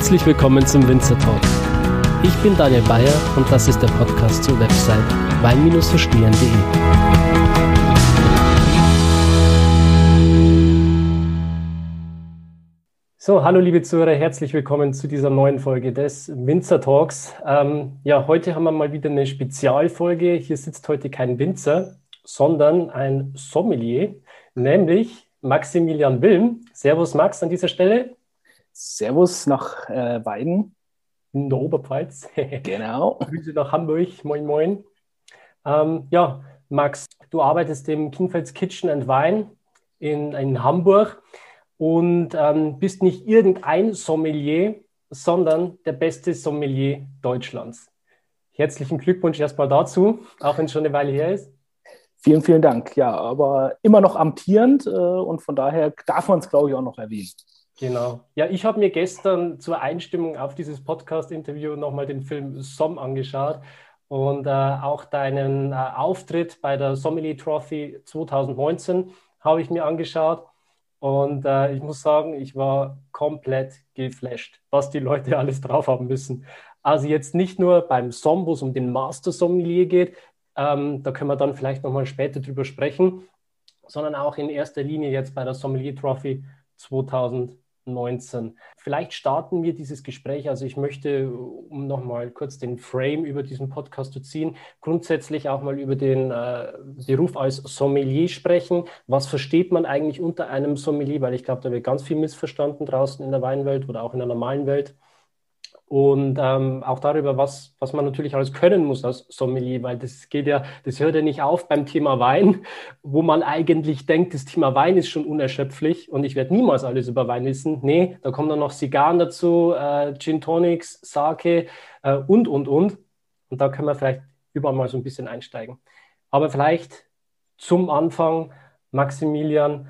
Herzlich willkommen zum Winzer Talk. Ich bin Daniel Bayer und das ist der Podcast zur Website wein-verstehen.de. So, hallo liebe Zuhörer, herzlich willkommen zu dieser neuen Folge des Winzer Talks. Ähm, ja, heute haben wir mal wieder eine Spezialfolge. Hier sitzt heute kein Winzer, sondern ein Sommelier, nämlich Maximilian Wilm. Servus Max an dieser Stelle. Servus nach äh, Weiden. In der Oberpfalz. genau. Grüße nach Hamburg. Moin, moin. Ähm, ja, Max, du arbeitest im Kingfelds Kitchen and Wine in, in Hamburg und ähm, bist nicht irgendein Sommelier, sondern der beste Sommelier Deutschlands. Herzlichen Glückwunsch erstmal dazu, auch wenn es schon eine Weile her ist. Vielen, vielen Dank. Ja, aber immer noch amtierend äh, und von daher darf man es, glaube ich, auch noch erwähnen. Genau. Ja, ich habe mir gestern zur Einstimmung auf dieses Podcast-Interview nochmal den Film Somm angeschaut und äh, auch deinen äh, Auftritt bei der Sommelier Trophy 2019 habe ich mir angeschaut. Und äh, ich muss sagen, ich war komplett geflasht, was die Leute alles drauf haben müssen. Also jetzt nicht nur beim Somm, wo es um den Master Sommelier geht, ähm, da können wir dann vielleicht nochmal später drüber sprechen, sondern auch in erster Linie jetzt bei der Sommelier Trophy 2019. Vielleicht starten wir dieses Gespräch. Also ich möchte, um nochmal kurz den Frame über diesen Podcast zu ziehen, grundsätzlich auch mal über den äh, Beruf als Sommelier sprechen. Was versteht man eigentlich unter einem Sommelier? Weil ich glaube, da wird ganz viel missverstanden draußen in der Weinwelt oder auch in der normalen Welt und ähm, auch darüber, was, was man natürlich alles können muss als Sommelier, weil das geht ja, das hört ja nicht auf beim Thema Wein, wo man eigentlich denkt, das Thema Wein ist schon unerschöpflich und ich werde niemals alles über Wein wissen. Nee, da kommen dann noch Zigarren dazu, äh, Gin Tonics, Sake äh, und, und, und. Und da können wir vielleicht überall mal so ein bisschen einsteigen. Aber vielleicht zum Anfang, Maximilian,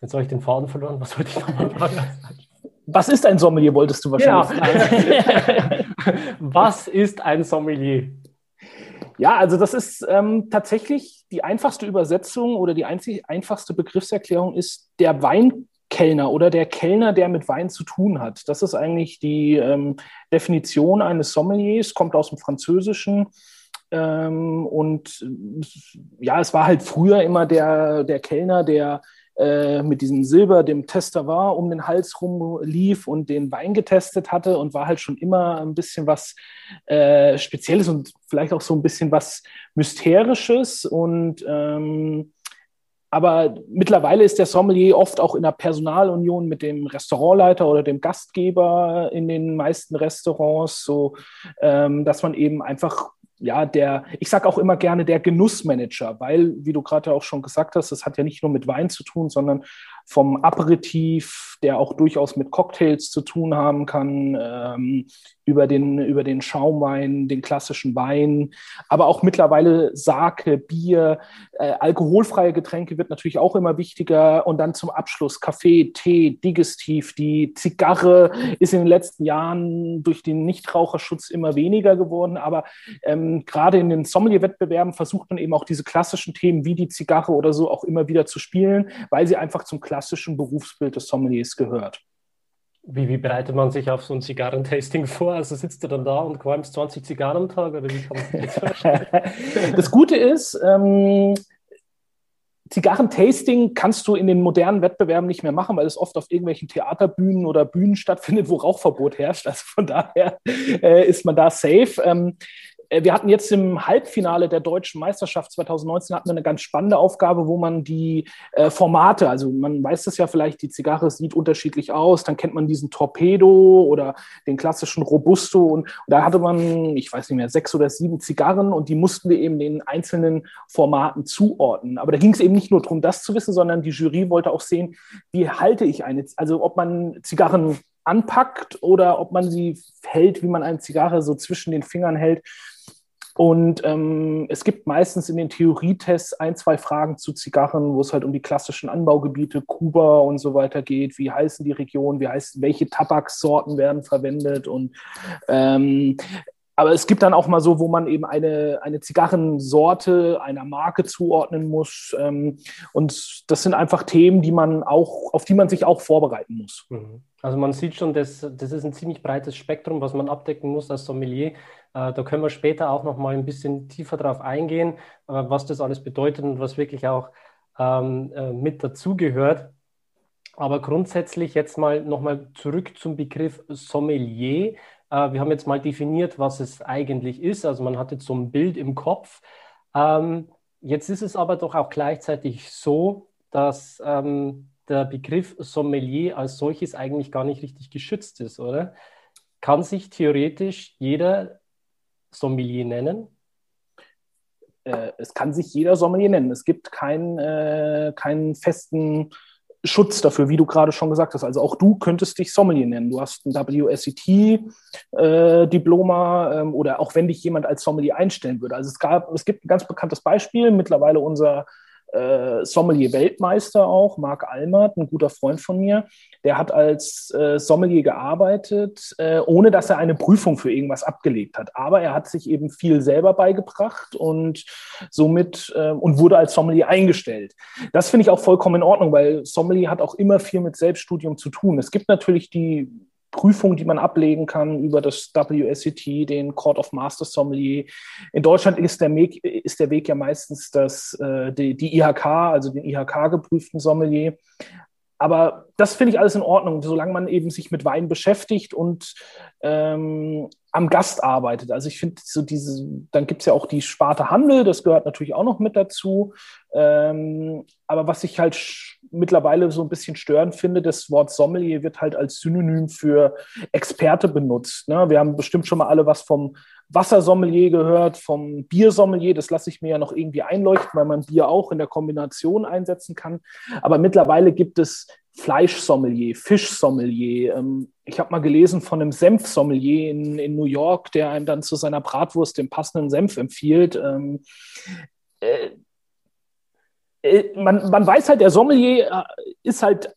jetzt habe ich den Faden verloren, was wollte ich nochmal sagen? Was ist ein Sommelier, wolltest du wahrscheinlich ja. Was ist ein Sommelier? Ja, also das ist ähm, tatsächlich die einfachste Übersetzung oder die einzig einfachste Begriffserklärung ist der Weinkellner oder der Kellner, der mit Wein zu tun hat. Das ist eigentlich die ähm, Definition eines Sommeliers, kommt aus dem Französischen. Ähm, und ja, es war halt früher immer der, der Kellner, der äh, mit diesem Silber, dem Tester war, um den Hals rum lief und den Wein getestet hatte und war halt schon immer ein bisschen was äh, Spezielles und vielleicht auch so ein bisschen was Mysterisches und ähm, aber mittlerweile ist der Sommelier oft auch in der Personalunion mit dem Restaurantleiter oder dem Gastgeber in den meisten Restaurants, so ähm, dass man eben einfach ja, der, ich sage auch immer gerne der Genussmanager, weil, wie du gerade auch schon gesagt hast, das hat ja nicht nur mit Wein zu tun, sondern vom Aperitif, der auch durchaus mit Cocktails zu tun haben kann, ähm, über, den, über den Schaumwein, den klassischen Wein, aber auch mittlerweile Sake, Bier, äh, alkoholfreie Getränke wird natürlich auch immer wichtiger und dann zum Abschluss Kaffee, Tee, Digestiv. Die Zigarre ist in den letzten Jahren durch den Nichtraucherschutz immer weniger geworden, aber ähm, gerade in den Sommelier-Wettbewerben versucht man eben auch diese klassischen Themen wie die Zigarre oder so auch immer wieder zu spielen, weil sie einfach zum klassischen Berufsbild des Sommeliers gehört. Wie, wie, bereitet man sich auf so ein Zigarrentasting vor? Also sitzt du dann da und qualmst 20 Zigarren am Tag oder wie kann man das das Gute ist, ähm, Zigarrentasting kannst du in den modernen Wettbewerben nicht mehr machen, weil es oft auf irgendwelchen Theaterbühnen oder Bühnen stattfindet, wo Rauchverbot herrscht. Also von daher äh, ist man da safe. Ähm, äh, wir hatten jetzt im Halbfinale der deutschen Meisterschaft 2019 hatten wir eine ganz spannende Aufgabe, wo man die äh, Formate, also man weiß das ja vielleicht, die Zigarre sieht unterschiedlich aus, dann kennt man diesen Torpedo oder den klassischen Robusto und, und da hatte man, ich weiß nicht mehr, sechs oder sieben Zigarren und die mussten wir eben den einzelnen Formaten zuordnen. Aber da ging es eben nicht nur darum, das zu wissen, sondern die Jury wollte auch sehen, wie halte ich eine, also ob man Zigarren anpackt oder ob man sie hält, wie man eine Zigarre so zwischen den Fingern hält. Und ähm, es gibt meistens in den Theorietests ein, zwei Fragen zu Zigarren, wo es halt um die klassischen Anbaugebiete, Kuba und so weiter geht. Wie heißen die Regionen? Wie heißen, welche Tabaksorten werden verwendet? Und ähm, aber es gibt dann auch mal so, wo man eben eine, eine Zigarrensorte einer Marke zuordnen muss. Ähm, und das sind einfach Themen, die man auch, auf die man sich auch vorbereiten muss. Mhm. Also man sieht schon, das, das ist ein ziemlich breites Spektrum, was man abdecken muss als Sommelier. Äh, da können wir später auch noch mal ein bisschen tiefer drauf eingehen, äh, was das alles bedeutet und was wirklich auch ähm, äh, mit dazugehört. Aber grundsätzlich jetzt mal nochmal zurück zum Begriff Sommelier. Wir haben jetzt mal definiert, was es eigentlich ist. Also man hat jetzt so ein Bild im Kopf. Ähm, jetzt ist es aber doch auch gleichzeitig so, dass ähm, der Begriff Sommelier als solches eigentlich gar nicht richtig geschützt ist, oder? Kann sich theoretisch jeder Sommelier nennen? Äh, es kann sich jeder Sommelier nennen. Es gibt keinen, äh, keinen festen Schutz dafür, wie du gerade schon gesagt hast. Also auch du könntest dich Sommelier nennen. Du hast ein WSET-Diploma äh, ähm, oder auch wenn dich jemand als Sommelier einstellen würde. Also es, gab, es gibt ein ganz bekanntes Beispiel, mittlerweile unser äh, Sommelier-Weltmeister auch, Marc Almert, ein guter Freund von mir, der hat als äh, Sommelier gearbeitet, äh, ohne dass er eine Prüfung für irgendwas abgelegt hat. Aber er hat sich eben viel selber beigebracht und somit äh, und wurde als Sommelier eingestellt. Das finde ich auch vollkommen in Ordnung, weil Sommelier hat auch immer viel mit Selbststudium zu tun. Es gibt natürlich die Prüfungen, die man ablegen kann über das WSET, den Court of Master Sommelier. In Deutschland ist der Weg, ist der Weg ja meistens das, äh, die, die IHK, also den IHK-geprüften Sommelier. Aber das finde ich alles in Ordnung, solange man eben sich mit Wein beschäftigt und ähm, am Gast arbeitet. Also ich finde so diese, dann gibt es ja auch die Sparte Handel, das gehört natürlich auch noch mit dazu. Ähm, aber was ich halt mittlerweile so ein bisschen störend finde, das Wort Sommelier wird halt als Synonym für Experte benutzt. Ne? Wir haben bestimmt schon mal alle was vom Wassersommelier gehört, vom Biersommelier. Das lasse ich mir ja noch irgendwie einleuchten, weil man Bier auch in der Kombination einsetzen kann. Aber mittlerweile gibt es Fleischsommelier, Fischsommelier. Ähm, ich habe mal gelesen von einem Senfsommelier in, in New York, der einem dann zu seiner Bratwurst den passenden Senf empfiehlt. Ähm, äh, äh, man, man weiß halt, der Sommelier äh, ist halt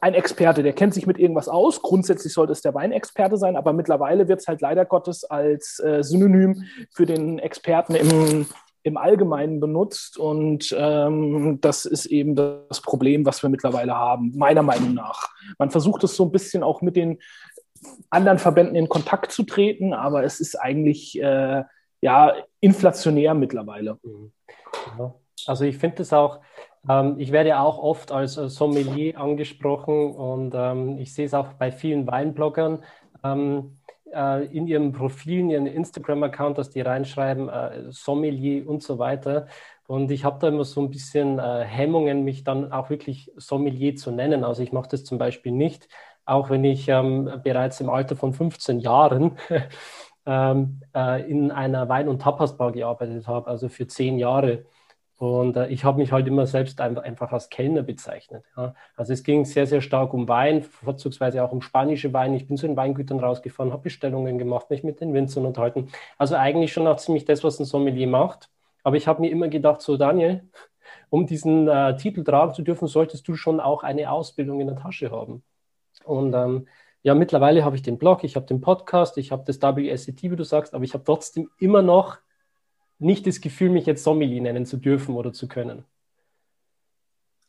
ein Experte, der kennt sich mit irgendwas aus. Grundsätzlich sollte es der Weinexperte sein, aber mittlerweile wird es halt leider Gottes als äh, Synonym für den Experten im, im Allgemeinen benutzt. Und ähm, das ist eben das Problem, was wir mittlerweile haben, meiner Meinung nach. Man versucht es so ein bisschen auch mit den anderen Verbänden in Kontakt zu treten, aber es ist eigentlich äh, ja inflationär mittlerweile. Ja. Also ich finde es auch, ähm, ich werde auch oft als äh, Sommelier angesprochen und ähm, ich sehe es auch bei vielen Weinbloggern ähm, äh, in ihrem Profil, in ihrem Instagram-Account, dass die reinschreiben, äh, Sommelier und so weiter. Und ich habe da immer so ein bisschen äh, Hemmungen, mich dann auch wirklich Sommelier zu nennen. Also ich mache das zum Beispiel nicht, auch wenn ich ähm, bereits im Alter von 15 Jahren ähm, äh, in einer Wein- und Tapasbar gearbeitet habe, also für zehn Jahre. Und äh, ich habe mich halt immer selbst einfach, als Kellner bezeichnet. Ja. Also es ging sehr, sehr stark um Wein, vorzugsweise auch um spanische Weine. Ich bin zu den Weingütern rausgefahren, habe Bestellungen gemacht, mich mit den Winzern unterhalten. Also eigentlich schon auch ziemlich das, was ein Sommelier macht. Aber ich habe mir immer gedacht, so Daniel, um diesen äh, Titel tragen zu dürfen, solltest du schon auch eine Ausbildung in der Tasche haben. Und ähm, ja, mittlerweile habe ich den Blog, ich habe den Podcast, ich habe das WSET, wie du sagst, aber ich habe trotzdem immer noch nicht das Gefühl, mich jetzt Sommelier nennen zu dürfen oder zu können.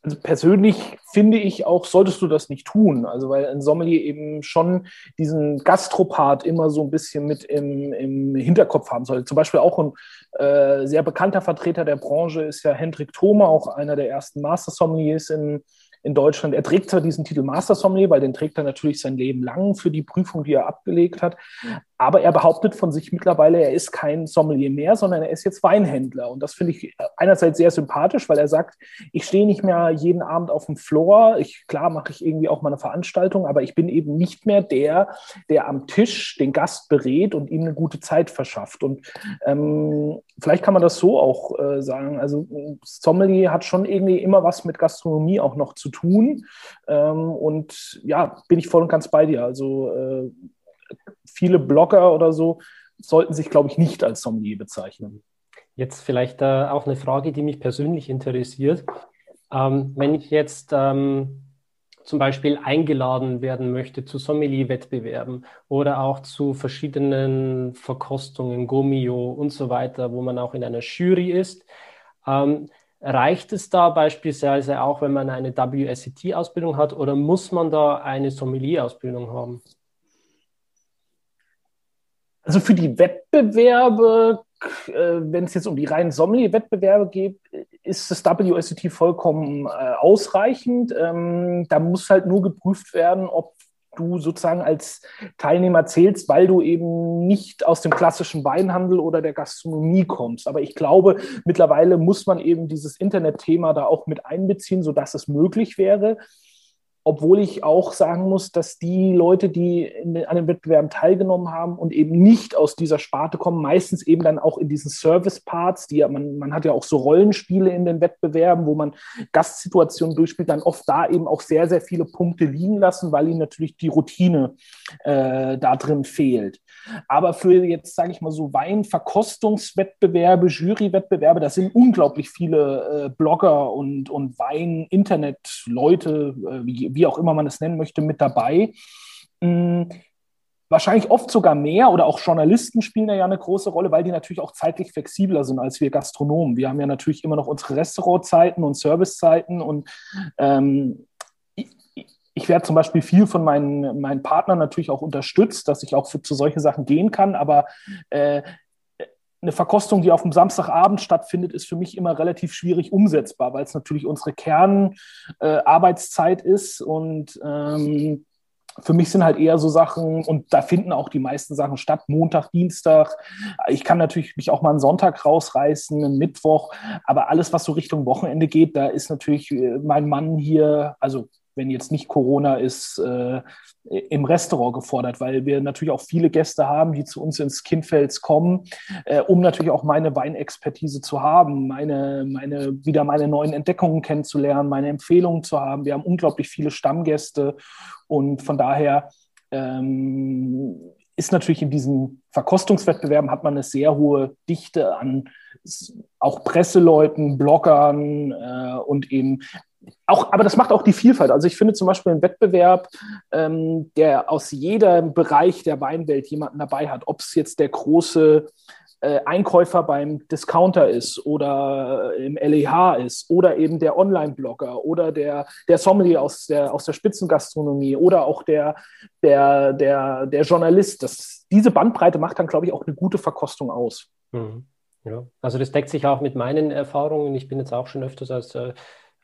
Also persönlich finde ich auch, solltest du das nicht tun. Also weil ein Sommelier eben schon diesen Gastropart immer so ein bisschen mit im, im Hinterkopf haben soll. Zum Beispiel auch ein äh, sehr bekannter Vertreter der Branche ist ja Hendrik Thome, auch einer der ersten Master Sommeliers in, in Deutschland. Er trägt zwar diesen Titel Master Sommelier, weil den trägt er natürlich sein Leben lang für die Prüfung, die er abgelegt hat. Aber er behauptet von sich mittlerweile, er ist kein Sommelier mehr, sondern er ist jetzt Weinhändler. Und das finde ich einerseits sehr sympathisch, weil er sagt, ich stehe nicht mehr jeden Abend auf dem Floor. Ich, klar mache ich irgendwie auch mal eine Veranstaltung, aber ich bin eben nicht mehr der, der am Tisch den Gast berät und ihm eine gute Zeit verschafft. Und ähm, vielleicht kann man das so auch äh, sagen. Also Sommelier hat schon irgendwie immer was mit Gastronomie auch noch zu tun. Ähm, und ja, bin ich voll und ganz bei dir. Also äh, viele Blogger oder so sollten sich, glaube ich, nicht als Sommelier bezeichnen. Jetzt vielleicht äh, auch eine Frage, die mich persönlich interessiert. Ähm, wenn ich jetzt ähm, zum Beispiel eingeladen werden möchte zu Sommelier-Wettbewerben oder auch zu verschiedenen Verkostungen, Gomio und so weiter, wo man auch in einer Jury ist. Ähm, reicht es da beispielsweise auch, wenn man eine WSET-Ausbildung hat oder muss man da eine Sommelier-Ausbildung haben? Also für die Wettbewerbe, äh, wenn es jetzt um die reinen Sommelier-Wettbewerbe geht, ist das WSET vollkommen äh, ausreichend. Ähm, da muss halt nur geprüft werden, ob du sozusagen als Teilnehmer zählst, weil du eben nicht aus dem klassischen Weinhandel oder der Gastronomie kommst. Aber ich glaube, mittlerweile muss man eben dieses Internetthema da auch mit einbeziehen, sodass es möglich wäre obwohl ich auch sagen muss, dass die Leute, die in, an den Wettbewerben teilgenommen haben und eben nicht aus dieser Sparte kommen, meistens eben dann auch in diesen Service-Parts, die ja, man, man hat ja auch so Rollenspiele in den Wettbewerben, wo man Gastsituationen durchspielt, dann oft da eben auch sehr, sehr viele Punkte liegen lassen, weil ihnen natürlich die Routine äh, da drin fehlt. Aber für jetzt, sage ich mal so, Weinverkostungswettbewerbe, Jurywettbewerbe, da sind unglaublich viele äh, Blogger und, und Wein-Internet-Leute, äh, wie, wie auch immer man es nennen möchte, mit dabei. Mhm. Wahrscheinlich oft sogar mehr oder auch Journalisten spielen da ja eine große Rolle, weil die natürlich auch zeitlich flexibler sind als wir Gastronomen. Wir haben ja natürlich immer noch unsere Restaurantzeiten und Servicezeiten und ähm, ich werde zum Beispiel viel von meinen, meinen Partnern natürlich auch unterstützt, dass ich auch für, zu solchen Sachen gehen kann, aber äh, eine Verkostung, die auf dem Samstagabend stattfindet, ist für mich immer relativ schwierig umsetzbar, weil es natürlich unsere Kernarbeitszeit äh, ist und ähm, für mich sind halt eher so Sachen, und da finden auch die meisten Sachen statt, Montag, Dienstag. Ich kann natürlich mich auch mal einen Sonntag rausreißen, einen Mittwoch, aber alles, was so Richtung Wochenende geht, da ist natürlich äh, mein Mann hier, also wenn jetzt nicht Corona ist, äh, im Restaurant gefordert, weil wir natürlich auch viele Gäste haben, die zu uns ins Kindfels kommen, äh, um natürlich auch meine Weinexpertise zu haben, meine, meine, wieder meine neuen Entdeckungen kennenzulernen, meine Empfehlungen zu haben. Wir haben unglaublich viele Stammgäste und von daher ähm, ist natürlich in diesen Verkostungswettbewerben hat man eine sehr hohe Dichte an auch Presseleuten, Bloggern äh, und eben auch, aber das macht auch die Vielfalt. Also ich finde zum Beispiel einen Wettbewerb, ähm, der aus jedem Bereich der Weinwelt jemanden dabei hat, ob es jetzt der große äh, Einkäufer beim Discounter ist oder im LEH ist oder eben der Online-Blogger oder der, der Sommelier aus der, aus der Spitzengastronomie oder auch der, der, der, der Journalist. Das, diese Bandbreite macht dann, glaube ich, auch eine gute Verkostung aus. Mhm. Ja, also das deckt sich auch mit meinen Erfahrungen. Ich bin jetzt auch schon öfters als äh,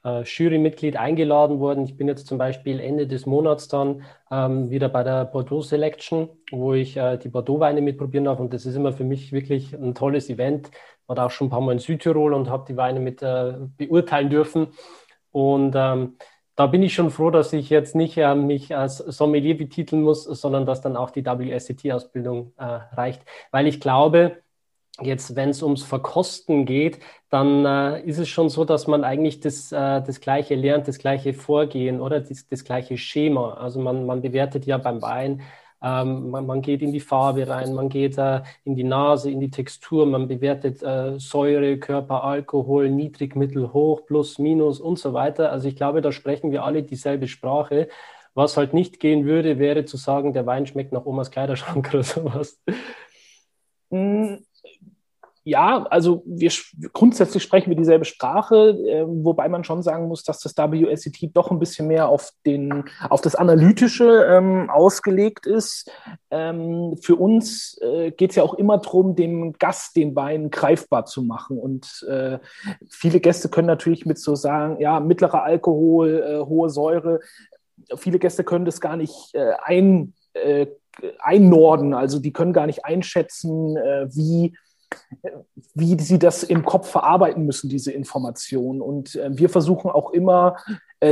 äh, Jurymitglied eingeladen worden. Ich bin jetzt zum Beispiel Ende des Monats dann ähm, wieder bei der Bordeaux Selection, wo ich äh, die Bordeaux-Weine mitprobieren darf. Und das ist immer für mich wirklich ein tolles Event. War da auch schon ein paar Mal in Südtirol und habe die Weine mit äh, beurteilen dürfen. Und ähm, da bin ich schon froh, dass ich jetzt nicht äh, mich als Sommelier betiteln muss, sondern dass dann auch die WSET-Ausbildung äh, reicht. Weil ich glaube, Jetzt, wenn es ums Verkosten geht, dann äh, ist es schon so, dass man eigentlich das, äh, das Gleiche lernt, das gleiche Vorgehen oder das, das gleiche Schema. Also man, man bewertet ja beim Wein, ähm, man, man, geht in die Farbe rein, man geht äh, in die Nase, in die Textur, man bewertet äh, Säure, Körper, Alkohol, Niedrig, Mittel, Hoch, Plus, Minus und so weiter. Also ich glaube, da sprechen wir alle dieselbe Sprache. Was halt nicht gehen würde, wäre zu sagen, der Wein schmeckt nach Omas Kleiderschrank oder sowas. Hm, ja, also wir grundsätzlich sprechen wir dieselbe Sprache, äh, wobei man schon sagen muss, dass das WSET doch ein bisschen mehr auf, den, auf das Analytische ähm, ausgelegt ist. Ähm, für uns äh, geht es ja auch immer darum, dem Gast den Wein greifbar zu machen. Und äh, viele Gäste können natürlich mit so sagen, ja, mittlerer Alkohol, äh, hohe Säure. Viele Gäste können das gar nicht äh, ein, äh, einnorden, also die können gar nicht einschätzen, wie wie sie das im Kopf verarbeiten müssen, diese Informationen. Und äh, wir versuchen auch immer,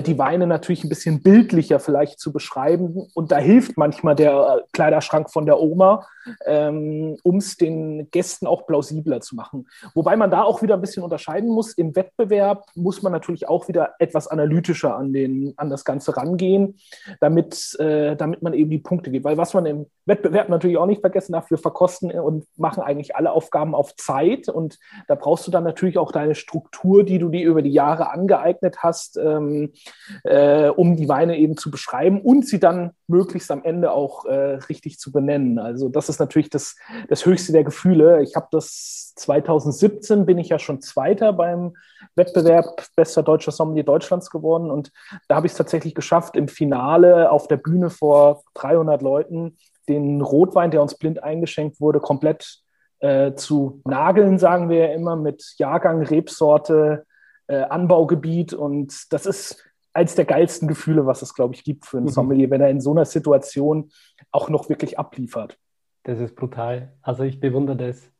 die Weine natürlich ein bisschen bildlicher vielleicht zu beschreiben. Und da hilft manchmal der Kleiderschrank von der Oma, ähm, um es den Gästen auch plausibler zu machen. Wobei man da auch wieder ein bisschen unterscheiden muss. Im Wettbewerb muss man natürlich auch wieder etwas analytischer an, den, an das Ganze rangehen, damit, äh, damit man eben die Punkte gibt. Weil was man im Wettbewerb natürlich auch nicht vergessen darf, wir verkosten und machen eigentlich alle Aufgaben auf Zeit. Und da brauchst du dann natürlich auch deine Struktur, die du dir über die Jahre angeeignet hast. Ähm, äh, um die Weine eben zu beschreiben und sie dann möglichst am Ende auch äh, richtig zu benennen. Also das ist natürlich das, das höchste der Gefühle. Ich habe das 2017 bin ich ja schon Zweiter beim Wettbewerb Bester Deutscher Sommelier Deutschlands geworden und da habe ich es tatsächlich geschafft, im Finale auf der Bühne vor 300 Leuten den Rotwein, der uns blind eingeschenkt wurde, komplett äh, zu nageln, sagen wir ja immer, mit Jahrgang, Rebsorte, äh, Anbaugebiet. Und das ist eines der geilsten Gefühle, was es, glaube ich, gibt für einen mhm. Sommelier, wenn er in so einer Situation auch noch wirklich abliefert. Das ist brutal. Also ich bewundere das.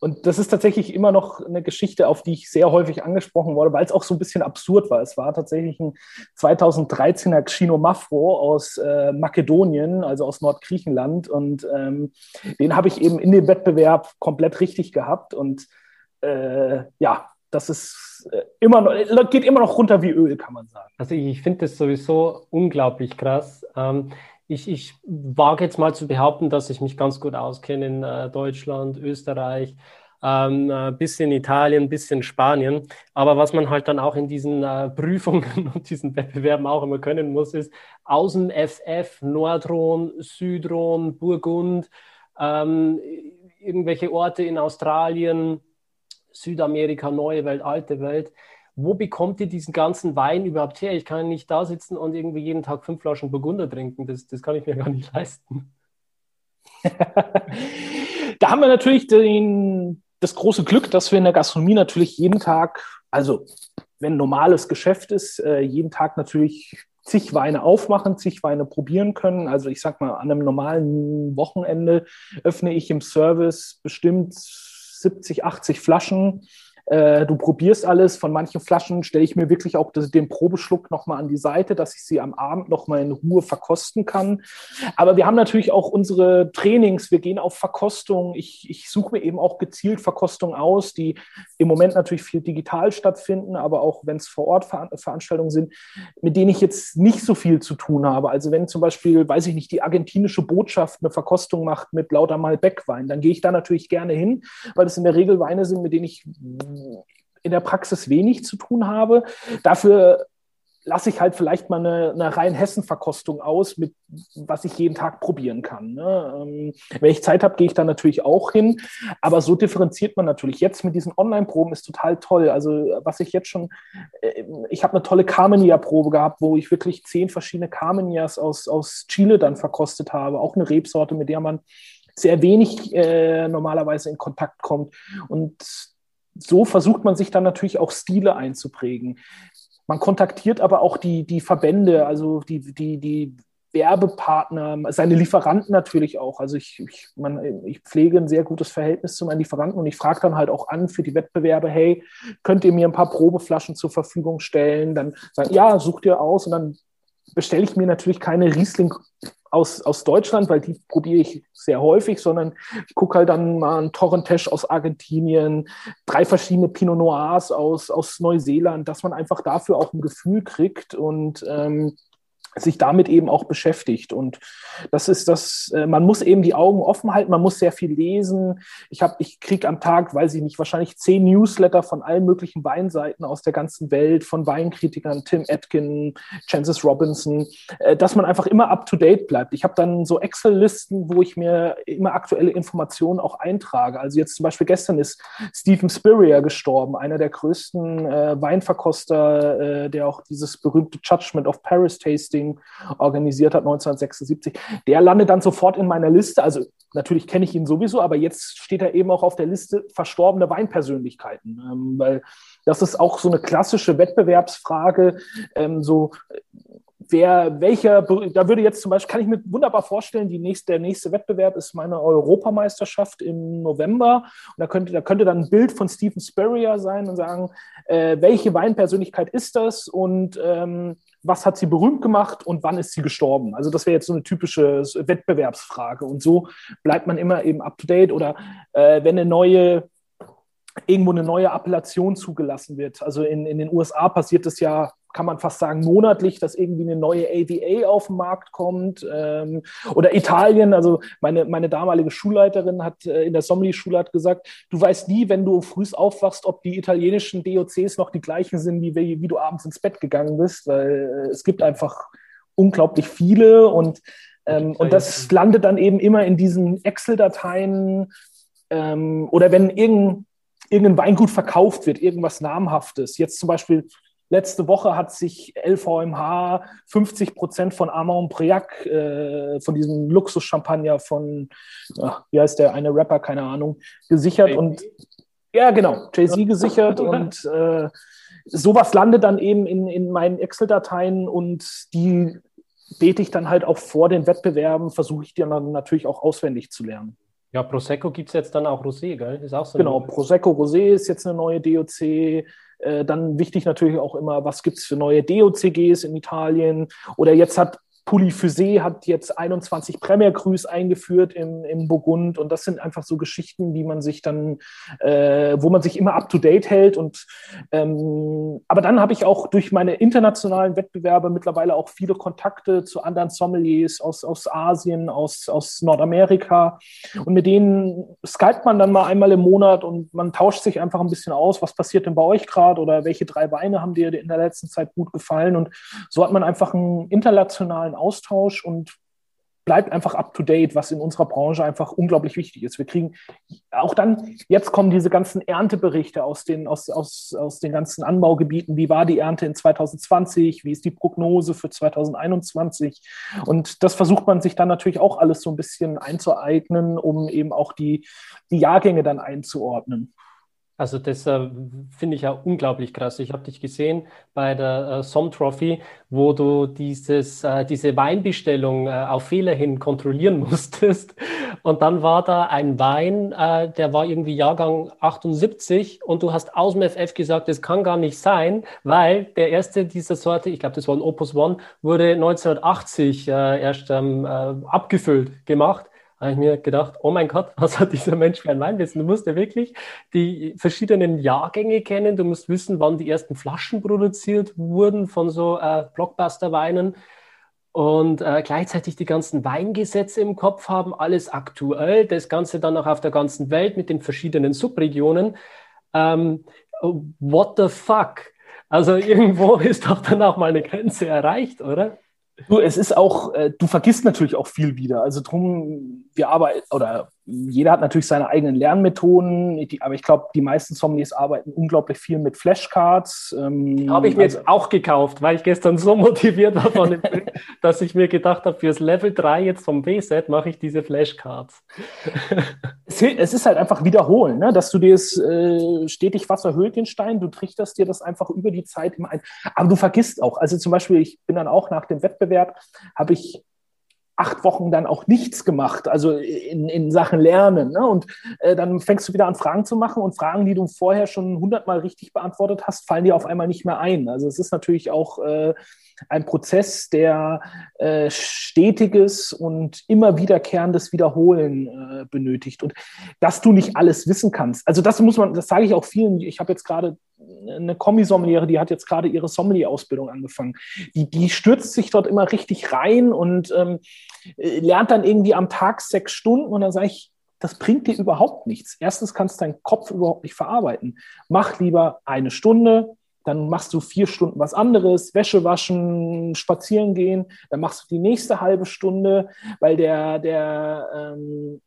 Und das ist tatsächlich immer noch eine Geschichte, auf die ich sehr häufig angesprochen wurde, weil es auch so ein bisschen absurd war. Es war tatsächlich ein 2013er Xino Mafro aus äh, Makedonien, also aus Nordgriechenland. Und ähm, den habe ich eben in dem Wettbewerb komplett richtig gehabt. Und äh, ja, das ist äh, immer noch, geht immer noch runter wie Öl, kann man sagen. Also ich finde das sowieso unglaublich krass. Ähm, ich, ich wage jetzt mal zu behaupten, dass ich mich ganz gut auskenne in äh, Deutschland, Österreich, ähm, ein bisschen Italien, ein bisschen Spanien. Aber was man halt dann auch in diesen äh, Prüfungen und diesen Wettbewerben auch immer können muss, ist Außen FF, Nordrhon, Südrhon, Burgund, ähm, irgendwelche Orte in Australien, Südamerika, Neue Welt, Alte Welt wo bekommt ihr diesen ganzen Wein überhaupt her? Ich kann nicht da sitzen und irgendwie jeden Tag fünf Flaschen Burgunder trinken. Das, das kann ich mir gar nicht leisten. da haben wir natürlich den, das große Glück, dass wir in der Gastronomie natürlich jeden Tag, also wenn normales Geschäft ist, äh, jeden Tag natürlich zig Weine aufmachen, zig Weine probieren können. Also ich sag mal, an einem normalen Wochenende öffne ich im Service bestimmt 70, 80 Flaschen äh, du probierst alles. Von manchen Flaschen stelle ich mir wirklich auch das, den Probeschluck nochmal an die Seite, dass ich sie am Abend nochmal in Ruhe verkosten kann. Aber wir haben natürlich auch unsere Trainings. Wir gehen auf Verkostung. Ich, ich suche mir eben auch gezielt Verkostungen aus, die im Moment natürlich viel digital stattfinden, aber auch wenn es vor Ort Ver Veranstaltungen sind, mit denen ich jetzt nicht so viel zu tun habe. Also wenn zum Beispiel, weiß ich nicht, die argentinische Botschaft eine Verkostung macht mit lauter Malbec-Wein, dann gehe ich da natürlich gerne hin, weil es in der Regel Weine sind, mit denen ich in der Praxis wenig zu tun habe. Dafür lasse ich halt vielleicht mal eine, eine Rhein-Hessen-Verkostung aus, mit was ich jeden Tag probieren kann. Ne? Ähm, wenn ich Zeit habe, gehe ich da natürlich auch hin. Aber so differenziert man natürlich. Jetzt mit diesen Online-Proben ist total toll. Also was ich jetzt schon, äh, ich habe eine tolle Carmenia-Probe gehabt, wo ich wirklich zehn verschiedene Carmenias aus, aus Chile dann verkostet habe. Auch eine Rebsorte, mit der man sehr wenig äh, normalerweise in Kontakt kommt. Und so versucht man sich dann natürlich auch Stile einzuprägen. Man kontaktiert aber auch die, die Verbände, also die, die, die Werbepartner, seine Lieferanten natürlich auch. Also ich, ich, man, ich pflege ein sehr gutes Verhältnis zu meinen Lieferanten und ich frage dann halt auch an für die Wettbewerbe, hey, könnt ihr mir ein paar Probeflaschen zur Verfügung stellen? Dann sagen, ja, sucht ihr aus und dann bestelle ich mir natürlich keine Riesling aus, aus Deutschland, weil die probiere ich sehr häufig, sondern ich gucke halt dann mal einen Torrentesch aus Argentinien, drei verschiedene Pinot Noirs aus, aus Neuseeland, dass man einfach dafür auch ein Gefühl kriegt. Und ähm, sich damit eben auch beschäftigt. Und das ist das, äh, man muss eben die Augen offen halten, man muss sehr viel lesen. Ich habe, ich kriege am Tag, weiß ich nicht, wahrscheinlich zehn Newsletter von allen möglichen Weinseiten aus der ganzen Welt, von Weinkritikern, Tim Atkin, Chances Robinson, äh, dass man einfach immer up to date bleibt. Ich habe dann so Excel-Listen, wo ich mir immer aktuelle Informationen auch eintrage. Also jetzt zum Beispiel gestern ist Stephen Spurrier gestorben, einer der größten äh, Weinverkoster, der auch dieses berühmte Judgment of Paris Tasting Tasting organisiert hat, 1976, der landet dann sofort in meiner Liste. Also natürlich kenne ich ihn sowieso, aber jetzt steht er eben auch auf der Liste verstorbene Weinpersönlichkeiten, ähm, weil das ist auch so eine klassische Wettbewerbsfrage. Ähm, so wer, welcher, da würde jetzt zum Beispiel, kann ich mir wunderbar vorstellen, die nächste, der nächste Wettbewerb ist meine Europameisterschaft im November. Und da könnte, da könnte dann ein Bild von Stephen Spurrier sein und sagen, äh, welche Weinpersönlichkeit ist das und ähm, was hat sie berühmt gemacht und wann ist sie gestorben? Also das wäre jetzt so eine typische Wettbewerbsfrage. Und so bleibt man immer eben up to date. Oder äh, wenn eine neue irgendwo eine neue Appellation zugelassen wird. Also in, in den USA passiert es ja kann man fast sagen, monatlich, dass irgendwie eine neue AVA auf den Markt kommt. Ähm, oder Italien, also meine, meine damalige Schulleiterin hat äh, in der Sommelier-Schule hat gesagt, du weißt nie, wenn du früh aufwachst, ob die italienischen DOCs noch die gleichen sind, wie, wie du abends ins Bett gegangen bist, weil äh, es gibt einfach unglaublich viele und, ähm, und das landet dann eben immer in diesen Excel-Dateien ähm, oder wenn irgendein, irgendein Weingut verkauft wird, irgendwas Namhaftes. Jetzt zum Beispiel Letzte Woche hat sich LVMH 50 Prozent von Armand Priac, äh, von diesem Luxus-Champagner von, ach, wie heißt der, eine Rapper, keine Ahnung, gesichert. Und ja, genau, Jay-Z gesichert und äh, sowas landet dann eben in, in meinen Excel-Dateien und die bete ich dann halt auch vor den Wettbewerben, versuche ich die dann natürlich auch auswendig zu lernen. Ja, Prosecco gibt es jetzt dann auch Rosé, gell? Ist auch so genau, Prosecco Rosé ist jetzt eine neue DOC. Äh, dann wichtig natürlich auch immer, was gibt es für neue DOCGs in Italien? Oder jetzt hat Polyphysé hat jetzt 21 Premier Crus eingeführt im, im Burgund und das sind einfach so Geschichten, die man sich dann, äh, wo man sich immer up to date hält. Und ähm, aber dann habe ich auch durch meine internationalen Wettbewerbe mittlerweile auch viele Kontakte zu anderen Sommeliers aus, aus Asien, aus, aus Nordamerika. Und mit denen skypt man dann mal einmal im Monat und man tauscht sich einfach ein bisschen aus, was passiert denn bei euch gerade oder welche drei Weine haben dir in der letzten Zeit gut gefallen. Und so hat man einfach einen internationalen Austausch und bleibt einfach up to date, was in unserer Branche einfach unglaublich wichtig ist. Wir kriegen auch dann, jetzt kommen diese ganzen Ernteberichte aus den, aus, aus, aus den ganzen Anbaugebieten. Wie war die Ernte in 2020? Wie ist die Prognose für 2021? Und das versucht man sich dann natürlich auch alles so ein bisschen einzueignen, um eben auch die, die Jahrgänge dann einzuordnen. Also das äh, finde ich ja unglaublich krass. Ich habe dich gesehen bei der äh, Som Trophy, wo du dieses, äh, diese Weinbestellung äh, auf Fehler hin kontrollieren musstest. Und dann war da ein Wein, äh, der war irgendwie Jahrgang 78 und du hast aus dem FF gesagt, das kann gar nicht sein, weil der erste dieser Sorte, ich glaube, das war ein Opus One, wurde 1980 äh, erst ähm, abgefüllt gemacht habe ich mir gedacht, oh mein Gott, was hat dieser Mensch für ein Weinwissen? Du musst ja wirklich die verschiedenen Jahrgänge kennen, du musst wissen, wann die ersten Flaschen produziert wurden von so äh, Blockbuster-Weinen und äh, gleichzeitig die ganzen Weingesetze im Kopf haben, alles aktuell, das Ganze dann auch auf der ganzen Welt mit den verschiedenen Subregionen. Ähm, what the fuck? Also irgendwo ist doch dann auch mal eine Grenze erreicht, oder? Du, es ist auch, äh, du vergisst natürlich auch viel wieder. Also drum, wir arbeiten, oder jeder hat natürlich seine eigenen Lernmethoden, die, aber ich glaube, die meisten Sommeliers arbeiten unglaublich viel mit Flashcards. Ähm, habe ich mir also, jetzt auch gekauft, weil ich gestern so motiviert war von dem Film, dass ich mir gedacht habe, fürs Level 3 jetzt vom B-Set mache ich diese Flashcards. es, es, ist halt einfach wiederholen, ne? dass du dir es äh, stetig Wasser höhlt den Stein, du trichterst dir das einfach über die Zeit immer ein. Aber du vergisst auch, also zum Beispiel, ich bin dann auch nach dem Wettbewerb, habe ich acht Wochen dann auch nichts gemacht, also in, in Sachen Lernen. Ne? Und äh, dann fängst du wieder an, Fragen zu machen und Fragen, die du vorher schon hundertmal richtig beantwortet hast, fallen dir auf einmal nicht mehr ein. Also es ist natürlich auch äh, ein Prozess, der äh, stetiges und immer wiederkehrendes Wiederholen äh, benötigt. Und dass du nicht alles wissen kannst. Also das muss man, das sage ich auch vielen. Ich habe jetzt gerade eine Kommisommeliere, die hat jetzt gerade ihre Sommelier-Ausbildung angefangen. Die, die stürzt sich dort immer richtig rein und ähm, lernt dann irgendwie am Tag sechs Stunden und dann sage ich, das bringt dir überhaupt nichts. Erstens kannst du deinen Kopf überhaupt nicht verarbeiten. Mach lieber eine Stunde, dann machst du vier Stunden was anderes, Wäsche waschen, spazieren gehen, dann machst du die nächste halbe Stunde, weil der, der, ähm,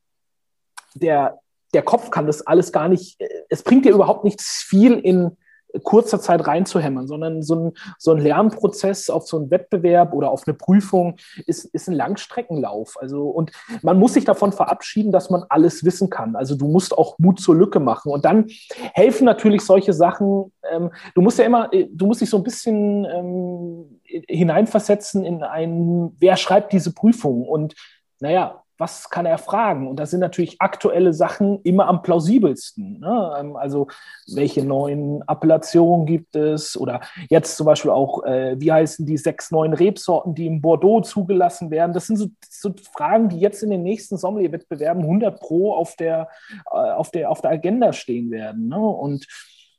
der, der Kopf kann das alles gar nicht, es bringt dir überhaupt nichts viel in kurzer Zeit reinzuhämmern, sondern so ein, so ein Lernprozess auf so einen Wettbewerb oder auf eine Prüfung ist, ist ein Langstreckenlauf. Also, und man muss sich davon verabschieden, dass man alles wissen kann. Also du musst auch Mut zur Lücke machen. Und dann helfen natürlich solche Sachen. Ähm, du musst ja immer, du musst dich so ein bisschen ähm, hineinversetzen in ein, wer schreibt diese Prüfung? Und naja, was kann er fragen? Und da sind natürlich aktuelle Sachen immer am plausibelsten. Ne? Ähm, also welche neuen Appellationen gibt es? Oder jetzt zum Beispiel auch, äh, wie heißen die sechs neuen Rebsorten, die im Bordeaux zugelassen werden? Das sind so, so Fragen, die jetzt in den nächsten Sommelier-Wettbewerben 100 Pro auf der, äh, auf der, auf der Agenda stehen werden. Ne? Und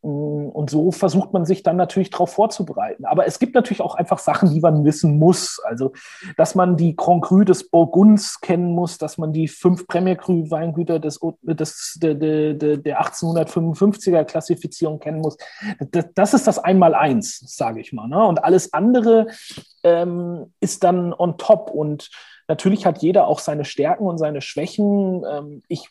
und so versucht man sich dann natürlich darauf vorzubereiten. Aber es gibt natürlich auch einfach Sachen, die man wissen muss. Also, dass man die Grand Cru des Burgunds kennen muss, dass man die fünf Premier Cru Weingüter des, des, der, der, der 1855er Klassifizierung kennen muss. Das, das ist das Einmaleins, sage ich mal. Ne? Und alles andere ähm, ist dann on top. Und natürlich hat jeder auch seine Stärken und seine Schwächen. Ähm, ich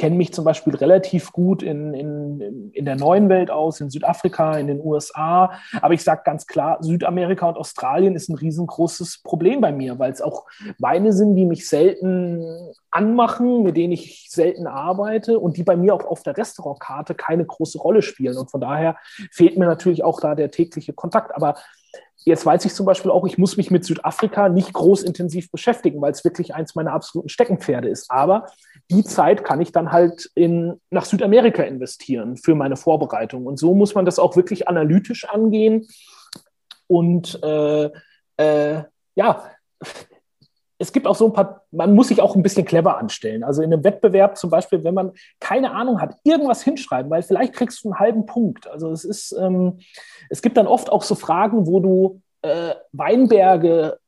kenne mich zum Beispiel relativ gut in, in, in der neuen Welt aus, in Südafrika, in den USA. Aber ich sage ganz klar, Südamerika und Australien ist ein riesengroßes Problem bei mir, weil es auch Weine sind, die mich selten anmachen, mit denen ich selten arbeite und die bei mir auch auf der Restaurantkarte keine große Rolle spielen. Und von daher fehlt mir natürlich auch da der tägliche Kontakt. Aber Jetzt weiß ich zum Beispiel auch, ich muss mich mit Südafrika nicht groß intensiv beschäftigen, weil es wirklich eins meiner absoluten Steckenpferde ist. Aber die Zeit kann ich dann halt in, nach Südamerika investieren für meine Vorbereitung. Und so muss man das auch wirklich analytisch angehen. Und äh, äh, ja, es gibt auch so ein paar, man muss sich auch ein bisschen clever anstellen. Also in einem Wettbewerb zum Beispiel, wenn man keine Ahnung hat, irgendwas hinschreiben, weil vielleicht kriegst du einen halben Punkt. Also es ist, ähm, es gibt dann oft auch so Fragen, wo du äh, Weinberge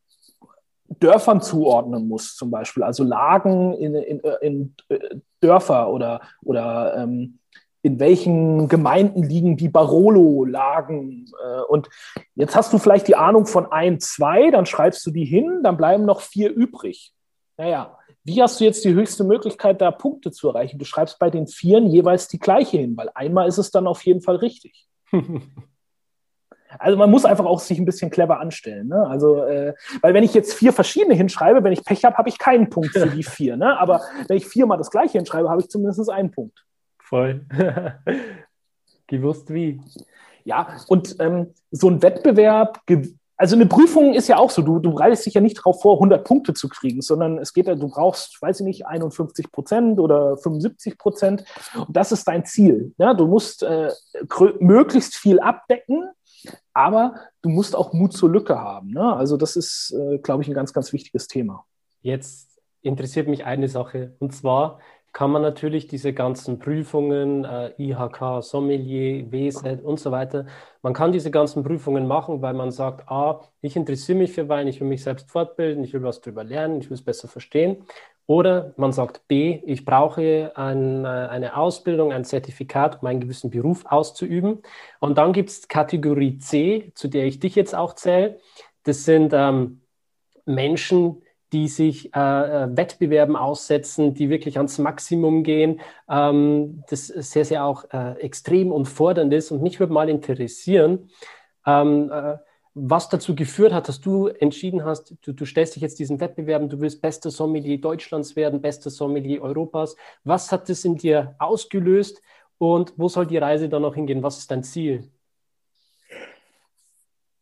Dörfern zuordnen musst, zum Beispiel, also Lagen in, in, in äh, Dörfer oder, oder ähm, in welchen Gemeinden liegen die Barolo-Lagen. Äh, und jetzt hast du vielleicht die Ahnung von ein, zwei, dann schreibst du die hin, dann bleiben noch vier übrig. Naja, wie hast du jetzt die höchste Möglichkeit, da Punkte zu erreichen? Du schreibst bei den Vieren jeweils die gleiche hin, weil einmal ist es dann auf jeden Fall richtig. Also man muss einfach auch sich ein bisschen clever anstellen. Ne? Also, äh, weil wenn ich jetzt vier verschiedene hinschreibe, wenn ich Pech habe, habe ich keinen Punkt für die vier. Ne? Aber wenn ich viermal das gleiche hinschreibe, habe ich zumindest einen Punkt. Voll. Gewusst wie. Ja, und ähm, so ein Wettbewerb, also eine Prüfung ist ja auch so, du, du bereitest dich ja nicht darauf vor, 100 Punkte zu kriegen, sondern es geht ja, du brauchst, weiß ich nicht, 51 Prozent oder 75 Prozent. Und das ist dein Ziel. Ja, du musst äh, möglichst viel abdecken, aber du musst auch Mut zur Lücke haben. Ne? Also das ist, äh, glaube ich, ein ganz, ganz wichtiges Thema. Jetzt interessiert mich eine Sache, und zwar, kann man natürlich diese ganzen Prüfungen, äh, IHK, Sommelier, WSET und so weiter, man kann diese ganzen Prüfungen machen, weil man sagt, A, ich interessiere mich für Wein, ich will mich selbst fortbilden, ich will was darüber lernen, ich will es besser verstehen. Oder man sagt B, ich brauche ein, äh, eine Ausbildung, ein Zertifikat, um einen gewissen Beruf auszuüben. Und dann gibt es Kategorie C, zu der ich dich jetzt auch zähle. Das sind ähm, Menschen, die sich äh, äh, Wettbewerben aussetzen, die wirklich ans Maximum gehen, ähm, das sehr, sehr auch äh, extrem und fordernd ist. Und mich würde mal interessieren, ähm, äh, was dazu geführt hat, dass du entschieden hast, du, du stellst dich jetzt diesen Wettbewerben, du willst bester Sommelier Deutschlands werden, bester Sommelier Europas. Was hat das in dir ausgelöst und wo soll die Reise dann noch hingehen? Was ist dein Ziel?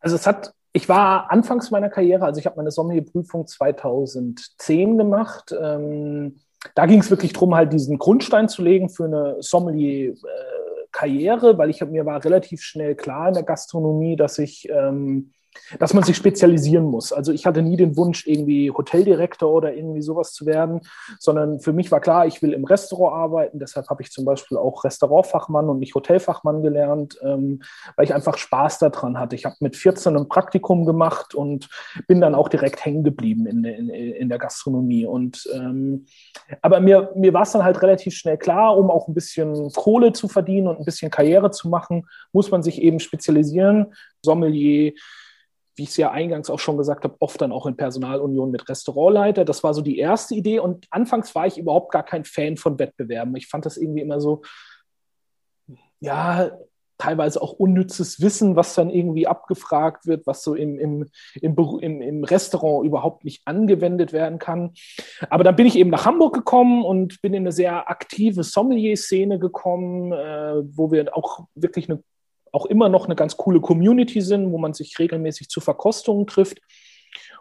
Also es hat ich war anfangs meiner Karriere, also ich habe meine Sommelierprüfung 2010 gemacht. Ähm, da ging es wirklich darum, halt diesen Grundstein zu legen für eine Sommelier-Karriere, weil ich mir war relativ schnell klar in der Gastronomie, dass ich ähm, dass man sich spezialisieren muss. Also ich hatte nie den Wunsch, irgendwie Hoteldirektor oder irgendwie sowas zu werden, sondern für mich war klar, ich will im Restaurant arbeiten. Deshalb habe ich zum Beispiel auch Restaurantfachmann und nicht Hotelfachmann gelernt, ähm, weil ich einfach Spaß daran hatte. Ich habe mit 14 ein Praktikum gemacht und bin dann auch direkt hängen geblieben in, in, in der Gastronomie. Und ähm, aber mir, mir war es dann halt relativ schnell klar, um auch ein bisschen Kohle zu verdienen und ein bisschen Karriere zu machen, muss man sich eben spezialisieren. Sommelier, wie ich es ja eingangs auch schon gesagt habe, oft dann auch in Personalunion mit Restaurantleiter. Das war so die erste Idee. Und anfangs war ich überhaupt gar kein Fan von Wettbewerben. Ich fand das irgendwie immer so, ja, teilweise auch unnützes Wissen, was dann irgendwie abgefragt wird, was so im, im, im, im, Restaurant überhaupt nicht angewendet werden kann. Aber dann bin ich eben nach Hamburg gekommen und bin in eine sehr aktive Sommelier-Szene gekommen, äh, wo wir auch wirklich eine auch immer noch eine ganz coole Community sind, wo man sich regelmäßig zu Verkostungen trifft.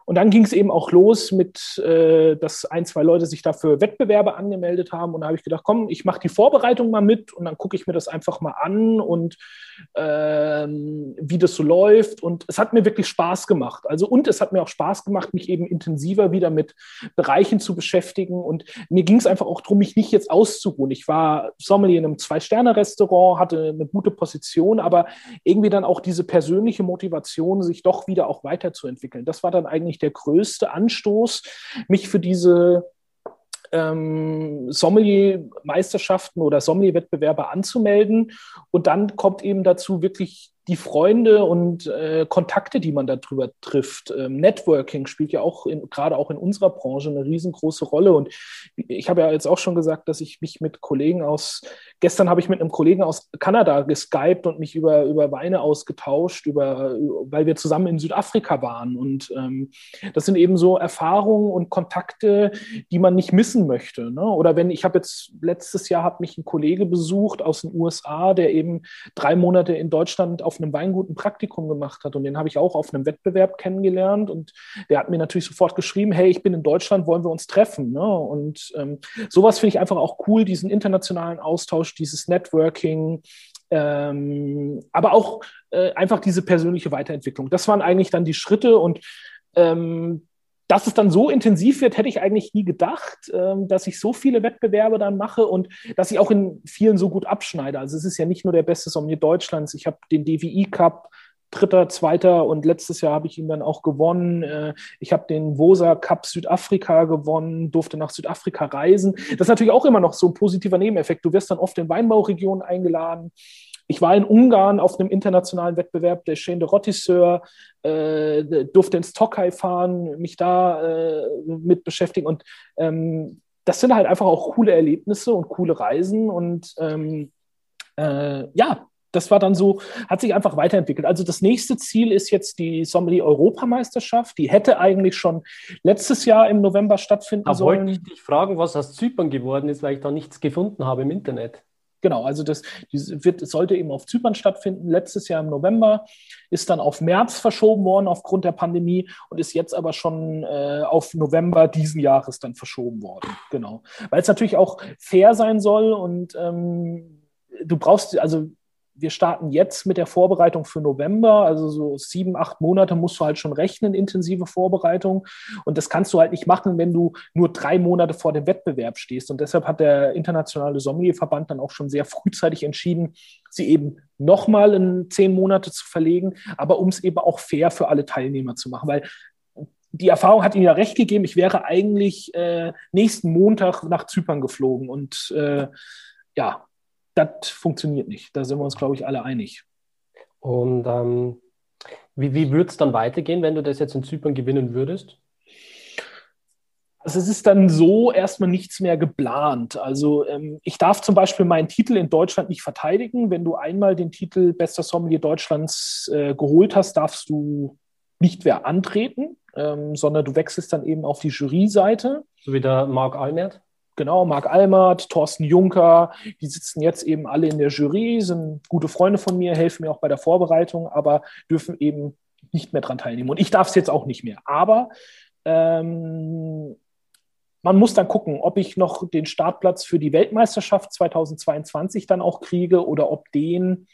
Und dann ging es eben auch los mit, äh, dass ein, zwei Leute sich dafür Wettbewerbe angemeldet haben. Und da habe ich gedacht, komm, ich mache die Vorbereitung mal mit und dann gucke ich mir das einfach mal an und ähm, wie das so läuft. Und es hat mir wirklich Spaß gemacht. Also und es hat mir auch Spaß gemacht, mich eben intensiver wieder mit Bereichen zu beschäftigen. Und mir ging es einfach auch darum, mich nicht jetzt auszuruhen. Ich war Sommelier in einem Zwei-Sterne-Restaurant, hatte eine gute Position, aber irgendwie dann auch diese persönliche Motivation, sich doch wieder auch weiterzuentwickeln. Das war dann eigentlich der größte Anstoß, mich für diese ähm, Sommelier-Meisterschaften oder Sommelier-Wettbewerbe anzumelden. Und dann kommt eben dazu wirklich die Freunde und äh, Kontakte, die man darüber trifft. Ähm, Networking spielt ja auch gerade auch in unserer Branche eine riesengroße Rolle. Und ich habe ja jetzt auch schon gesagt, dass ich mich mit Kollegen aus, gestern habe ich mit einem Kollegen aus Kanada geskypt und mich über, über Weine ausgetauscht, über, weil wir zusammen in Südafrika waren. Und ähm, das sind eben so Erfahrungen und Kontakte, die man nicht missen möchte. Ne? Oder wenn ich habe jetzt letztes Jahr hat mich ein Kollege besucht aus den USA, der eben drei Monate in Deutschland auf einem Weingut ein Praktikum gemacht hat und den habe ich auch auf einem Wettbewerb kennengelernt und der hat mir natürlich sofort geschrieben, hey, ich bin in Deutschland, wollen wir uns treffen? Ne? Und ähm, sowas finde ich einfach auch cool, diesen internationalen Austausch, dieses Networking, ähm, aber auch äh, einfach diese persönliche Weiterentwicklung. Das waren eigentlich dann die Schritte und ähm, dass es dann so intensiv wird, hätte ich eigentlich nie gedacht, ähm, dass ich so viele Wettbewerbe dann mache und dass ich auch in vielen so gut abschneide. Also es ist ja nicht nur der beste Sommelier Deutschlands. Ich habe den DWI Cup, Dritter, Zweiter und letztes Jahr habe ich ihn dann auch gewonnen. Äh, ich habe den Vosa Cup Südafrika gewonnen, durfte nach Südafrika reisen. Das ist natürlich auch immer noch so ein positiver Nebeneffekt. Du wirst dann oft in Weinbauregionen eingeladen. Ich war in Ungarn auf einem internationalen Wettbewerb, der Shane de Rotisseur, äh, durfte ins Tokai fahren, mich da äh, mit beschäftigen. Und ähm, das sind halt einfach auch coole Erlebnisse und coole Reisen. Und ähm, äh, ja, das war dann so, hat sich einfach weiterentwickelt. Also das nächste Ziel ist jetzt die Sommelier-Europameisterschaft. Die hätte eigentlich schon letztes Jahr im November stattfinden da sollen. Da wollte ich dich fragen, was aus Zypern geworden ist, weil ich da nichts gefunden habe im Internet. Genau, also das, wird, sollte eben auf Zypern stattfinden. Letztes Jahr im November ist dann auf März verschoben worden aufgrund der Pandemie und ist jetzt aber schon äh, auf November diesen Jahres dann verschoben worden. Genau, weil es natürlich auch fair sein soll und ähm, du brauchst, also wir starten jetzt mit der Vorbereitung für November, also so sieben, acht Monate musst du halt schon rechnen, intensive Vorbereitung. Und das kannst du halt nicht machen, wenn du nur drei Monate vor dem Wettbewerb stehst. Und deshalb hat der Internationale Sommelierverband dann auch schon sehr frühzeitig entschieden, sie eben nochmal in zehn Monate zu verlegen, aber um es eben auch fair für alle Teilnehmer zu machen, weil die Erfahrung hat ihnen ja recht gegeben. Ich wäre eigentlich äh, nächsten Montag nach Zypern geflogen und äh, ja, das funktioniert nicht. Da sind wir uns, glaube ich, alle einig. Und ähm, wie, wie würde es dann weitergehen, wenn du das jetzt in Zypern gewinnen würdest? Also es ist dann so erstmal nichts mehr geplant. Also ähm, ich darf zum Beispiel meinen Titel in Deutschland nicht verteidigen. Wenn du einmal den Titel Bester Sommelier Deutschlands äh, geholt hast, darfst du nicht mehr antreten, ähm, sondern du wechselst dann eben auf die Jury-Seite. So wie der Marc Almert? Genau, Marc Almert, Thorsten Juncker, die sitzen jetzt eben alle in der Jury, sind gute Freunde von mir, helfen mir auch bei der Vorbereitung, aber dürfen eben nicht mehr daran teilnehmen. Und ich darf es jetzt auch nicht mehr. Aber ähm, man muss dann gucken, ob ich noch den Startplatz für die Weltmeisterschaft 2022 dann auch kriege oder ob den,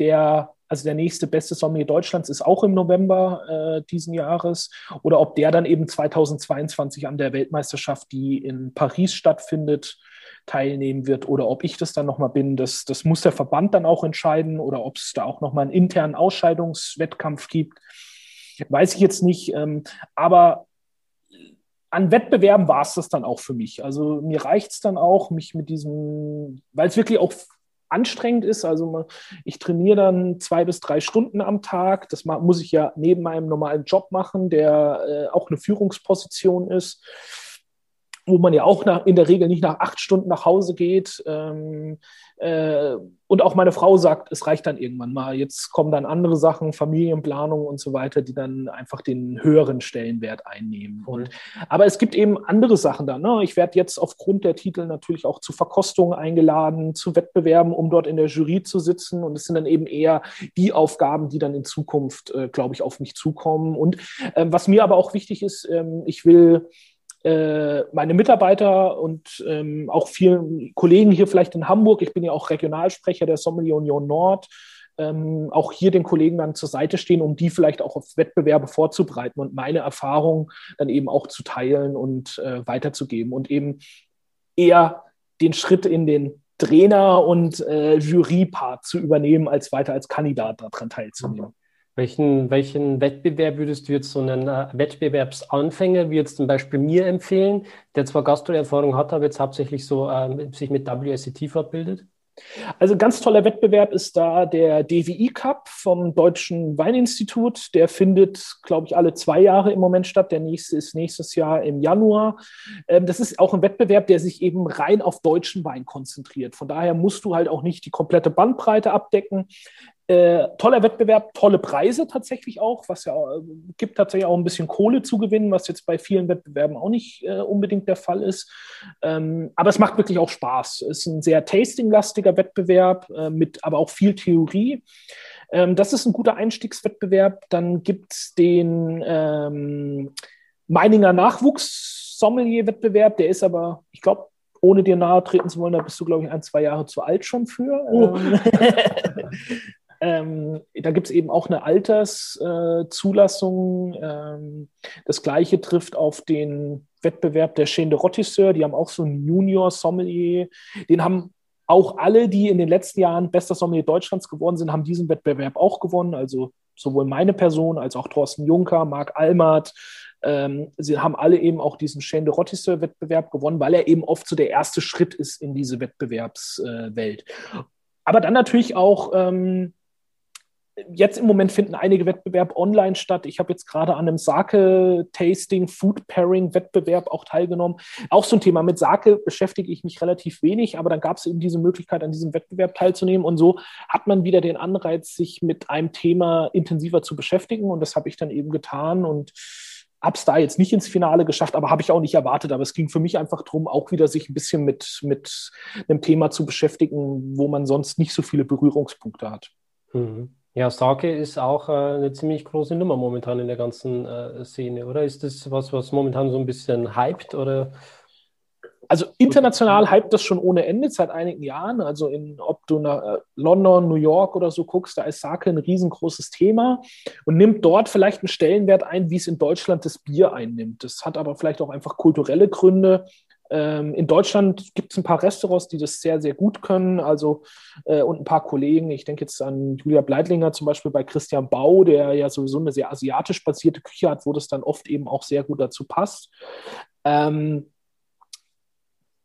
der also der nächste beste Sommelier Deutschlands ist auch im November äh, diesen Jahres, oder ob der dann eben 2022 an der Weltmeisterschaft, die in Paris stattfindet, teilnehmen wird oder ob ich das dann nochmal bin, das, das muss der Verband dann auch entscheiden oder ob es da auch nochmal einen internen Ausscheidungswettkampf gibt. Weiß ich jetzt nicht, ähm, aber an Wettbewerben war es das dann auch für mich. Also mir reicht es dann auch, mich mit diesem, weil es wirklich auch anstrengend ist. Also ich trainiere dann zwei bis drei Stunden am Tag. Das muss ich ja neben meinem normalen Job machen, der äh, auch eine Führungsposition ist. Wo man ja auch nach, in der Regel nicht nach acht Stunden nach Hause geht. Ähm, äh, und auch meine Frau sagt, es reicht dann irgendwann mal. Jetzt kommen dann andere Sachen, Familienplanung und so weiter, die dann einfach den höheren Stellenwert einnehmen. Und, aber es gibt eben andere Sachen dann. Ne? Ich werde jetzt aufgrund der Titel natürlich auch zu Verkostungen eingeladen, zu Wettbewerben, um dort in der Jury zu sitzen. Und es sind dann eben eher die Aufgaben, die dann in Zukunft, äh, glaube ich, auf mich zukommen. Und äh, was mir aber auch wichtig ist, ähm, ich will meine Mitarbeiter und ähm, auch vielen Kollegen hier vielleicht in Hamburg, ich bin ja auch Regionalsprecher der Sommelier Union Nord, ähm, auch hier den Kollegen dann zur Seite stehen, um die vielleicht auch auf Wettbewerbe vorzubereiten und meine Erfahrungen dann eben auch zu teilen und äh, weiterzugeben. Und eben eher den Schritt in den Trainer- und äh, Jury-Part zu übernehmen, als weiter als Kandidat daran teilzunehmen. Welchen, welchen Wettbewerb würdest du jetzt so einen äh, Wettbewerbsanfänger, wie jetzt zum Beispiel mir empfehlen, der zwar Gastroerfahrung hat, aber jetzt hauptsächlich so äh, sich mit WSET fortbildet? Also ganz toller Wettbewerb ist da der DWI Cup vom Deutschen Weininstitut. Der findet, glaube ich, alle zwei Jahre im Moment statt. Der nächste ist nächstes Jahr im Januar. Ähm, das ist auch ein Wettbewerb, der sich eben rein auf deutschen Wein konzentriert. Von daher musst du halt auch nicht die komplette Bandbreite abdecken. Äh, toller Wettbewerb, tolle Preise tatsächlich auch, was ja äh, gibt tatsächlich auch ein bisschen Kohle zu gewinnen, was jetzt bei vielen Wettbewerben auch nicht äh, unbedingt der Fall ist. Ähm, aber es macht wirklich auch Spaß. Es ist ein sehr tastinglastiger Wettbewerb äh, mit aber auch viel Theorie. Ähm, das ist ein guter Einstiegswettbewerb. Dann gibt es den ähm, Meininger Nachwuchs-Sommelier-Wettbewerb, der ist aber, ich glaube, ohne dir nahe treten zu wollen, da bist du, glaube ich, ein, zwei Jahre zu alt schon für. Oh. Ähm, da gibt es eben auch eine Alterszulassung. Äh, ähm, das gleiche trifft auf den Wettbewerb der Chaîne de Rotisseur. Die haben auch so einen Junior-Sommelier. Den haben auch alle, die in den letzten Jahren bester Sommelier Deutschlands geworden sind, haben diesen Wettbewerb auch gewonnen. Also sowohl meine Person als auch Thorsten Juncker, Marc Almert. Ähm, sie haben alle eben auch diesen Chaîne de Rotisseur-Wettbewerb gewonnen, weil er eben oft so der erste Schritt ist in diese Wettbewerbswelt. Äh, Aber dann natürlich auch ähm, jetzt im Moment finden einige Wettbewerbe online statt. Ich habe jetzt gerade an einem Sake-Tasting, Food-Pairing-Wettbewerb auch teilgenommen. Auch so ein Thema. Mit Sake beschäftige ich mich relativ wenig, aber dann gab es eben diese Möglichkeit, an diesem Wettbewerb teilzunehmen. Und so hat man wieder den Anreiz, sich mit einem Thema intensiver zu beschäftigen. Und das habe ich dann eben getan und habe es da jetzt nicht ins Finale geschafft, aber habe ich auch nicht erwartet. Aber es ging für mich einfach darum, auch wieder sich ein bisschen mit, mit einem Thema zu beschäftigen, wo man sonst nicht so viele Berührungspunkte hat. Mhm. Ja, Sake ist auch äh, eine ziemlich große Nummer momentan in der ganzen äh, Szene, oder? Ist das was, was momentan so ein bisschen hyped oder? Also international hypt das schon ohne Ende seit einigen Jahren. Also in, ob du nach äh, London, New York oder so guckst, da ist Sake ein riesengroßes Thema und nimmt dort vielleicht einen Stellenwert ein, wie es in Deutschland das Bier einnimmt. Das hat aber vielleicht auch einfach kulturelle Gründe. Ähm, in Deutschland gibt es ein paar Restaurants, die das sehr, sehr gut können. Also äh, und ein paar Kollegen. Ich denke jetzt an Julia Bleitlinger zum Beispiel bei Christian Bau, der ja sowieso eine sehr asiatisch basierte Küche hat, wo das dann oft eben auch sehr gut dazu passt. Ähm,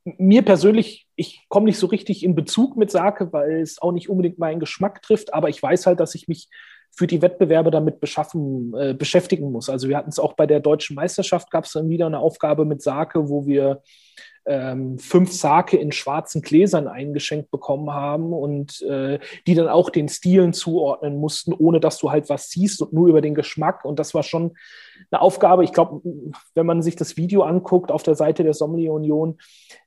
mir persönlich, ich komme nicht so richtig in Bezug mit Sake, weil es auch nicht unbedingt meinen Geschmack trifft, aber ich weiß halt, dass ich mich für die Wettbewerbe damit beschaffen, äh, beschäftigen muss. Also wir hatten es auch bei der deutschen Meisterschaft, gab es dann wieder eine Aufgabe mit Sake, wo wir ähm, fünf Sake in schwarzen Gläsern eingeschenkt bekommen haben und äh, die dann auch den Stilen zuordnen mussten, ohne dass du halt was siehst und nur über den Geschmack. Und das war schon eine Aufgabe. Ich glaube, wenn man sich das Video anguckt auf der Seite der Sommelier Union,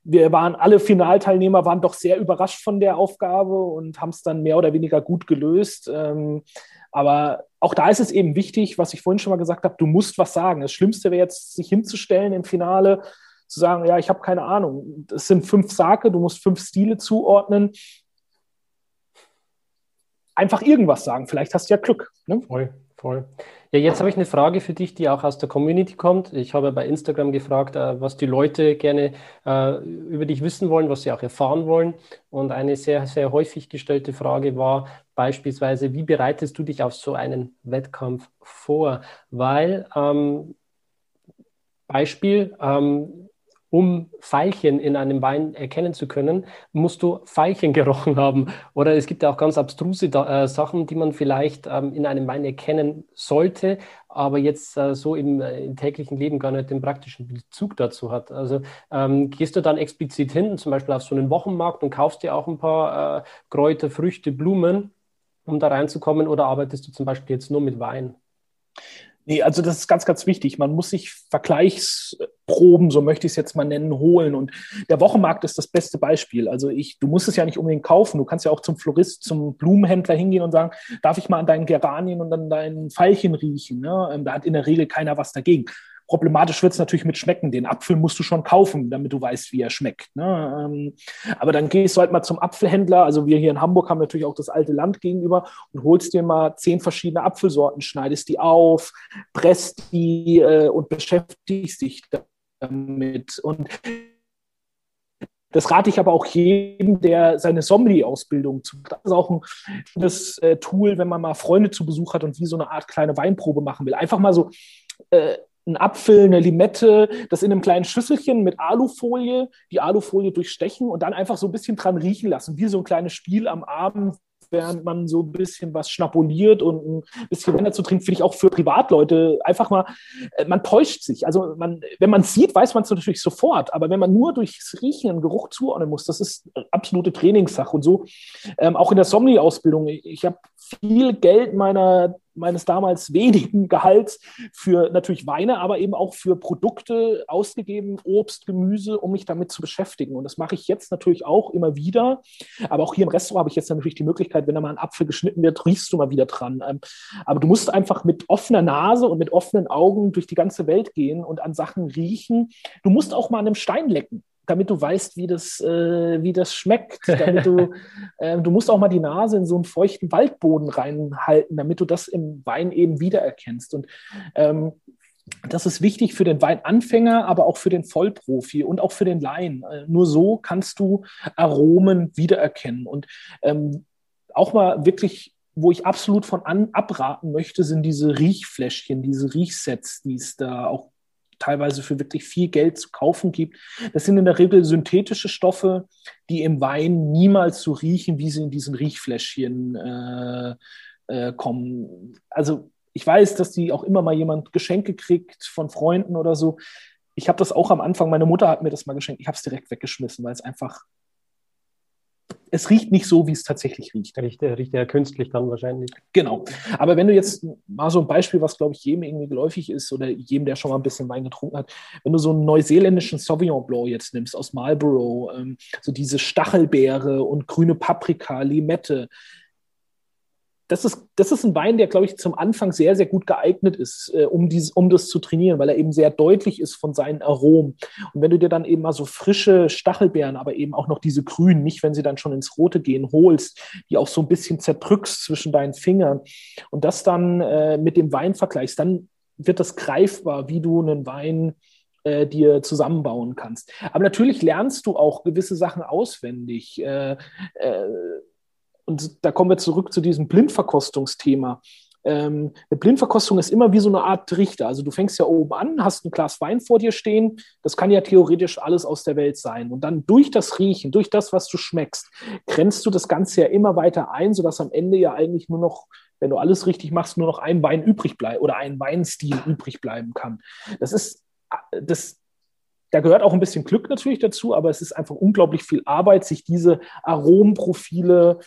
wir waren alle Finalteilnehmer, waren doch sehr überrascht von der Aufgabe und haben es dann mehr oder weniger gut gelöst. Ähm, aber auch da ist es eben wichtig, was ich vorhin schon mal gesagt habe, du musst was sagen. Das Schlimmste wäre jetzt, sich hinzustellen im Finale zu sagen, ja, ich habe keine Ahnung. Es sind fünf Sake, du musst fünf Stile zuordnen. Einfach irgendwas sagen. Vielleicht hast du ja Glück. Ne? Voll, voll. Ja, jetzt habe ich eine Frage für dich, die auch aus der Community kommt. Ich habe bei Instagram gefragt, äh, was die Leute gerne äh, über dich wissen wollen, was sie auch erfahren wollen. Und eine sehr, sehr häufig gestellte Frage war beispielsweise, wie bereitest du dich auf so einen Wettkampf vor? Weil, ähm, Beispiel, ähm, um Veilchen in einem Wein erkennen zu können, musst du Veilchen gerochen haben. Oder es gibt ja auch ganz abstruse äh, Sachen, die man vielleicht ähm, in einem Wein erkennen sollte, aber jetzt äh, so im, äh, im, täglichen Leben gar nicht den praktischen Bezug dazu hat. Also ähm, gehst du dann explizit hin, zum Beispiel auf so einen Wochenmarkt und kaufst dir auch ein paar äh, Kräuter, Früchte, Blumen, um da reinzukommen, oder arbeitest du zum Beispiel jetzt nur mit Wein? Nee, also das ist ganz, ganz wichtig. Man muss sich Vergleichsproben, so möchte ich es jetzt mal nennen, holen. Und der Wochenmarkt ist das beste Beispiel. Also ich, du musst es ja nicht unbedingt kaufen. Du kannst ja auch zum Florist, zum Blumenhändler hingehen und sagen, darf ich mal an deinen Geranien und an deinen Veilchen riechen? Ne? Ähm, da hat in der Regel keiner was dagegen. Problematisch wird es natürlich mit Schmecken. Den Apfel musst du schon kaufen, damit du weißt, wie er schmeckt. Ne? Ähm, aber dann gehst du halt mal zum Apfelhändler. Also wir hier in Hamburg haben natürlich auch das alte Land gegenüber und holst dir mal zehn verschiedene Apfelsorten, schneidest die auf, presst die äh, und beschäftigst dich damit. Und das rate ich aber auch jedem, der seine Sommelier-Ausbildung zu. Das ist auch ein schönes äh, Tool, wenn man mal Freunde zu Besuch hat und wie so eine Art kleine Weinprobe machen will. Einfach mal so äh, ein Apfel, eine Limette, das in einem kleinen Schüsselchen mit Alufolie, die Alufolie durchstechen und dann einfach so ein bisschen dran riechen lassen, wie so ein kleines Spiel am Abend, während man so ein bisschen was schnabuliert und ein bisschen Wein dazu trinkt, finde ich auch für Privatleute einfach mal, äh, man täuscht sich. Also man, wenn man sieht, weiß man es natürlich sofort, aber wenn man nur durchs Riechen einen Geruch zuordnen muss, das ist absolute Trainingssache und so. Ähm, auch in der Somni-Ausbildung, ich habe viel Geld meiner meines damals wenigen Gehalts für natürlich Weine, aber eben auch für Produkte ausgegeben, Obst, Gemüse, um mich damit zu beschäftigen. Und das mache ich jetzt natürlich auch immer wieder. Aber auch hier im Restaurant habe ich jetzt natürlich die Möglichkeit, wenn da mal ein Apfel geschnitten wird, riechst du mal wieder dran. Ähm, aber du musst einfach mit offener Nase und mit offenen Augen durch die ganze Welt gehen und an Sachen riechen. Du musst auch mal an einem Stein lecken damit du weißt, wie das, äh, wie das schmeckt. Damit du, äh, du musst auch mal die Nase in so einen feuchten Waldboden reinhalten, damit du das im Wein eben wiedererkennst. Und ähm, das ist wichtig für den Weinanfänger, aber auch für den Vollprofi und auch für den Laien. Äh, nur so kannst du Aromen wiedererkennen. Und ähm, auch mal wirklich wo ich absolut von an, abraten möchte, sind diese Riechfläschchen, diese Riechsets, die es da auch teilweise für wirklich viel Geld zu kaufen gibt. Das sind in der Regel synthetische Stoffe, die im Wein niemals so riechen, wie sie in diesen Riechfläschchen äh, äh, kommen. Also ich weiß, dass die auch immer mal jemand Geschenke kriegt von Freunden oder so. Ich habe das auch am Anfang, meine Mutter hat mir das mal geschenkt, ich habe es direkt weggeschmissen, weil es einfach es riecht nicht so, wie es tatsächlich riecht. Riecht, riecht ja künstlich dann wahrscheinlich. Genau. Aber wenn du jetzt mal so ein Beispiel, was glaube ich jedem irgendwie geläufig ist oder jedem, der schon mal ein bisschen Wein getrunken hat, wenn du so einen neuseeländischen Sauvignon Blanc jetzt nimmst aus Marlborough, ähm, so diese Stachelbeere und grüne Paprika, Limette, das ist, das ist ein Wein, der, glaube ich, zum Anfang sehr, sehr gut geeignet ist, äh, um, dieses, um das zu trainieren, weil er eben sehr deutlich ist von seinen Aromen. Und wenn du dir dann eben mal so frische Stachelbeeren, aber eben auch noch diese grünen, nicht wenn sie dann schon ins Rote gehen, holst, die auch so ein bisschen zerdrückst zwischen deinen Fingern und das dann äh, mit dem Wein vergleichst, dann wird das greifbar, wie du einen Wein äh, dir zusammenbauen kannst. Aber natürlich lernst du auch gewisse Sachen auswendig. Äh, äh, und da kommen wir zurück zu diesem Blindverkostungsthema. Ähm, eine Blindverkostung ist immer wie so eine Art Trichter. Also du fängst ja oben an, hast ein Glas Wein vor dir stehen. Das kann ja theoretisch alles aus der Welt sein. Und dann durch das Riechen, durch das, was du schmeckst, grenzt du das Ganze ja immer weiter ein, sodass am Ende ja eigentlich nur noch, wenn du alles richtig machst, nur noch ein Wein übrig bleibt oder ein Weinstil übrig bleiben kann. Das ist, das, da gehört auch ein bisschen Glück natürlich dazu, aber es ist einfach unglaublich viel Arbeit, sich diese Aromenprofile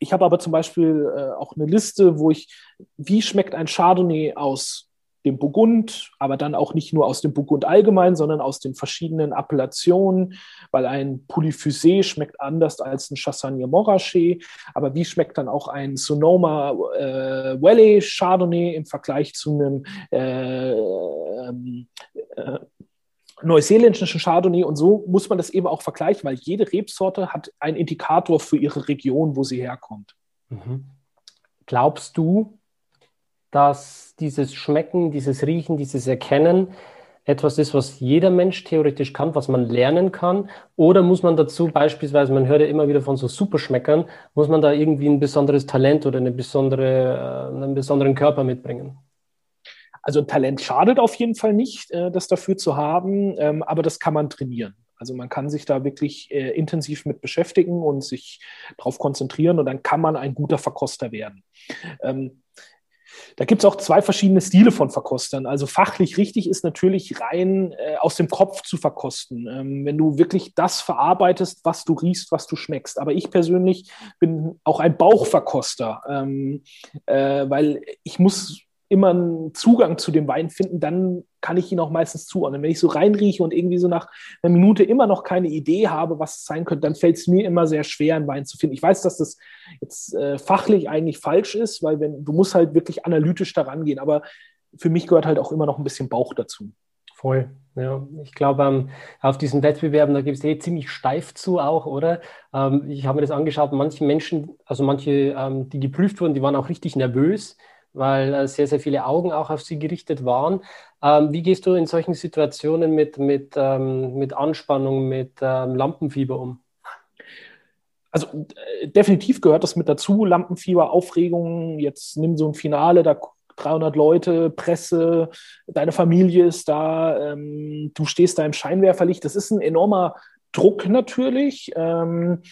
ich habe aber zum Beispiel äh, auch eine Liste, wo ich, wie schmeckt ein Chardonnay aus dem Burgund, aber dann auch nicht nur aus dem Burgund allgemein, sondern aus den verschiedenen Appellationen, weil ein Polyphysé schmeckt anders als ein Chassagne Montrachet, aber wie schmeckt dann auch ein Sonoma äh, Valley Chardonnay im Vergleich zu einem äh, ähm, äh, neuseeländischen Chardonnay und so muss man das eben auch vergleichen, weil jede Rebsorte hat einen Indikator für ihre Region, wo sie herkommt. Mhm. Glaubst du, dass dieses Schmecken, dieses Riechen, dieses Erkennen etwas ist, was jeder Mensch theoretisch kann, was man lernen kann? Oder muss man dazu beispielsweise, man hört ja immer wieder von so Superschmeckern, muss man da irgendwie ein besonderes Talent oder eine besondere, äh, einen besonderen Körper mitbringen? Also ein Talent schadet auf jeden Fall nicht, äh, das dafür zu haben, ähm, aber das kann man trainieren. Also man kann sich da wirklich äh, intensiv mit beschäftigen und sich darauf konzentrieren und dann kann man ein guter Verkoster werden. Ähm, da gibt es auch zwei verschiedene Stile von Verkostern. Also fachlich richtig ist natürlich rein äh, aus dem Kopf zu verkosten. Ähm, wenn du wirklich das verarbeitest, was du riechst, was du schmeckst. Aber ich persönlich bin auch ein Bauchverkoster, ähm, äh, weil ich muss immer einen Zugang zu dem Wein finden, dann kann ich ihn auch meistens zuordnen. Wenn ich so reinrieche und irgendwie so nach einer Minute immer noch keine Idee habe, was es sein könnte, dann fällt es mir immer sehr schwer, einen Wein zu finden. Ich weiß, dass das jetzt äh, fachlich eigentlich falsch ist, weil wenn du musst halt wirklich analytisch daran gehen, aber für mich gehört halt auch immer noch ein bisschen Bauch dazu. Voll. Ja, ich glaube, ähm, auf diesen Wettbewerben, da gibt es eh ziemlich steif zu auch, oder? Ähm, ich habe mir das angeschaut, manche Menschen, also manche, ähm, die geprüft wurden, die waren auch richtig nervös weil äh, sehr, sehr viele Augen auch auf sie gerichtet waren. Ähm, wie gehst du in solchen Situationen mit, mit, ähm, mit Anspannung, mit ähm, Lampenfieber um? Also äh, definitiv gehört das mit dazu, Lampenfieber, Aufregung, jetzt nimm so ein Finale, da 300 Leute, Presse, deine Familie ist da, ähm, du stehst da im Scheinwerferlicht. Das ist ein enormer Druck natürlich, ähm,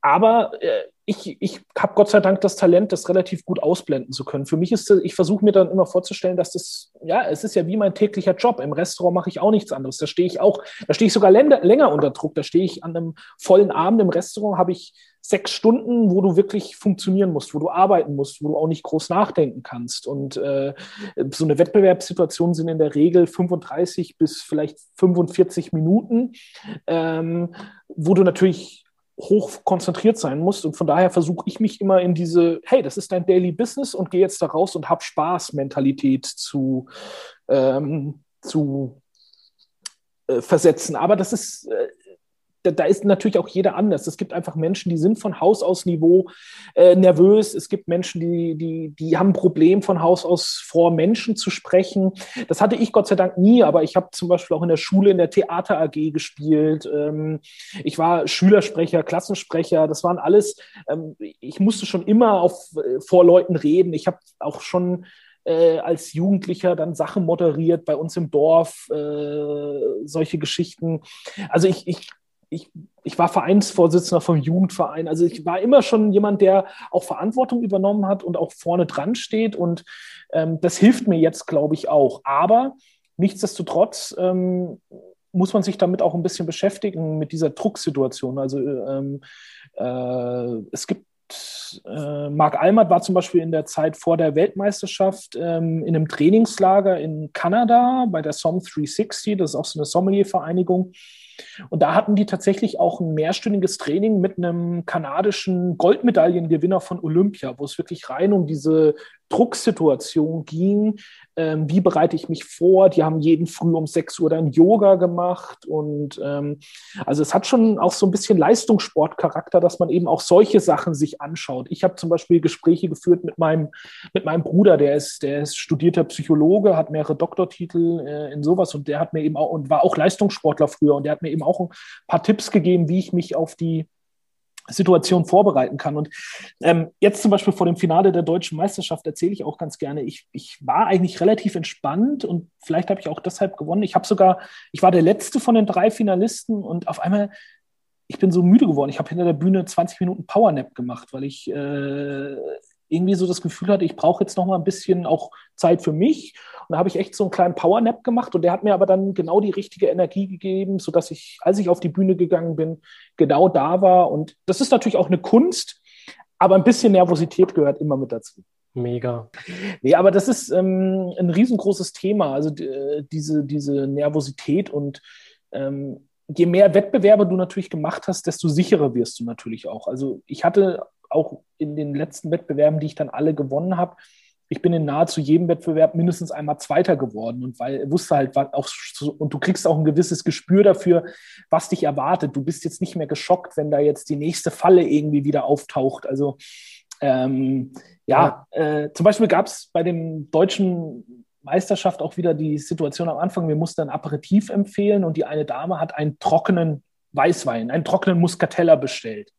aber äh, ich, ich habe Gott sei Dank das Talent, das relativ gut ausblenden zu können. Für mich ist, ich versuche mir dann immer vorzustellen, dass das, ja, es ist ja wie mein täglicher Job. Im Restaurant mache ich auch nichts anderes. Da stehe ich auch, da stehe ich sogar länger, unter Druck. Da stehe ich an einem vollen Abend im Restaurant, habe ich sechs Stunden, wo du wirklich funktionieren musst, wo du arbeiten musst, wo du auch nicht groß nachdenken kannst. Und äh, so eine Wettbewerbssituation sind in der Regel 35 bis vielleicht 45 Minuten, ähm, wo du natürlich hoch konzentriert sein musst. Und von daher versuche ich mich immer in diese, hey, das ist dein Daily Business und geh jetzt da raus und hab Spaß-Mentalität zu, ähm, zu äh, versetzen. Aber das ist, äh, da, da, ist natürlich auch jeder anders. Es gibt einfach Menschen, die sind von Haus aus Niveau äh, nervös. Es gibt Menschen, die, die, die haben ein Problem von Haus aus vor Menschen zu sprechen. Das hatte ich Gott sei Dank nie, aber ich habe zum Beispiel auch in der Schule in der Theater AG gespielt. Ähm, ich war Schülersprecher, Klassensprecher. Das waren alles, ähm, ich musste schon immer auf, äh, vor Leuten reden. Ich habe auch schon äh, als Jugendlicher dann Sachen moderiert bei uns im Dorf, äh, solche Geschichten. Also ich, ich ich, ich war Vereinsvorsitzender vom Jugendverein. Also ich war immer schon jemand, der auch Verantwortung übernommen hat und auch vorne dran steht. Und ähm, das hilft mir jetzt, glaube ich, auch. Aber nichtsdestotrotz ähm, muss man sich damit auch ein bisschen beschäftigen, mit dieser Drucksituation. Also ähm, äh, es gibt äh, Marc Almert war zum Beispiel in der Zeit vor der Weltmeisterschaft ähm, in einem Trainingslager in Kanada bei der SOM 360, das ist auch so eine Sommelier-Vereinigung. Und da hatten die tatsächlich auch ein mehrstündiges Training mit einem kanadischen Goldmedaillengewinner von Olympia, wo es wirklich rein um diese Drucksituation ging. Ähm, wie bereite ich mich vor? Die haben jeden Früh um 6 Uhr dann Yoga gemacht. Und ähm, also es hat schon auch so ein bisschen Leistungssportcharakter, dass man eben auch solche Sachen sich anschaut. Ich habe zum Beispiel Gespräche geführt mit meinem, mit meinem Bruder, der ist, der ist studierter Psychologe, hat mehrere Doktortitel äh, in sowas und der hat mir eben auch und war auch Leistungssportler früher und der hat mir eben auch ein paar Tipps gegeben, wie ich mich auf die Situation vorbereiten kann. Und ähm, jetzt zum Beispiel vor dem Finale der deutschen Meisterschaft erzähle ich auch ganz gerne, ich, ich war eigentlich relativ entspannt und vielleicht habe ich auch deshalb gewonnen. Ich habe sogar, ich war der letzte von den drei Finalisten und auf einmal, ich bin so müde geworden. Ich habe hinter der Bühne 20 Minuten Powernap gemacht, weil ich äh, irgendwie so das Gefühl hatte, ich brauche jetzt noch mal ein bisschen auch Zeit für mich. Und da habe ich echt so einen kleinen Powernap gemacht und der hat mir aber dann genau die richtige Energie gegeben, sodass ich, als ich auf die Bühne gegangen bin, genau da war. Und das ist natürlich auch eine Kunst, aber ein bisschen Nervosität gehört immer mit dazu. Mega. Nee, aber das ist ähm, ein riesengroßes Thema, also äh, diese, diese Nervosität und ähm, je mehr Wettbewerbe du natürlich gemacht hast, desto sicherer wirst du natürlich auch. Also ich hatte auch in den letzten Wettbewerben, die ich dann alle gewonnen habe, ich bin in nahezu jedem Wettbewerb mindestens einmal Zweiter geworden und weil wusste halt auch und du kriegst auch ein gewisses Gespür dafür, was dich erwartet. Du bist jetzt nicht mehr geschockt, wenn da jetzt die nächste Falle irgendwie wieder auftaucht. Also ähm, ja, ja. Äh, zum Beispiel gab es bei dem deutschen Meisterschaft auch wieder die Situation am Anfang, wir mussten ein Aperitif empfehlen und die eine Dame hat einen trockenen Weißwein, einen trockenen Muscatella bestellt.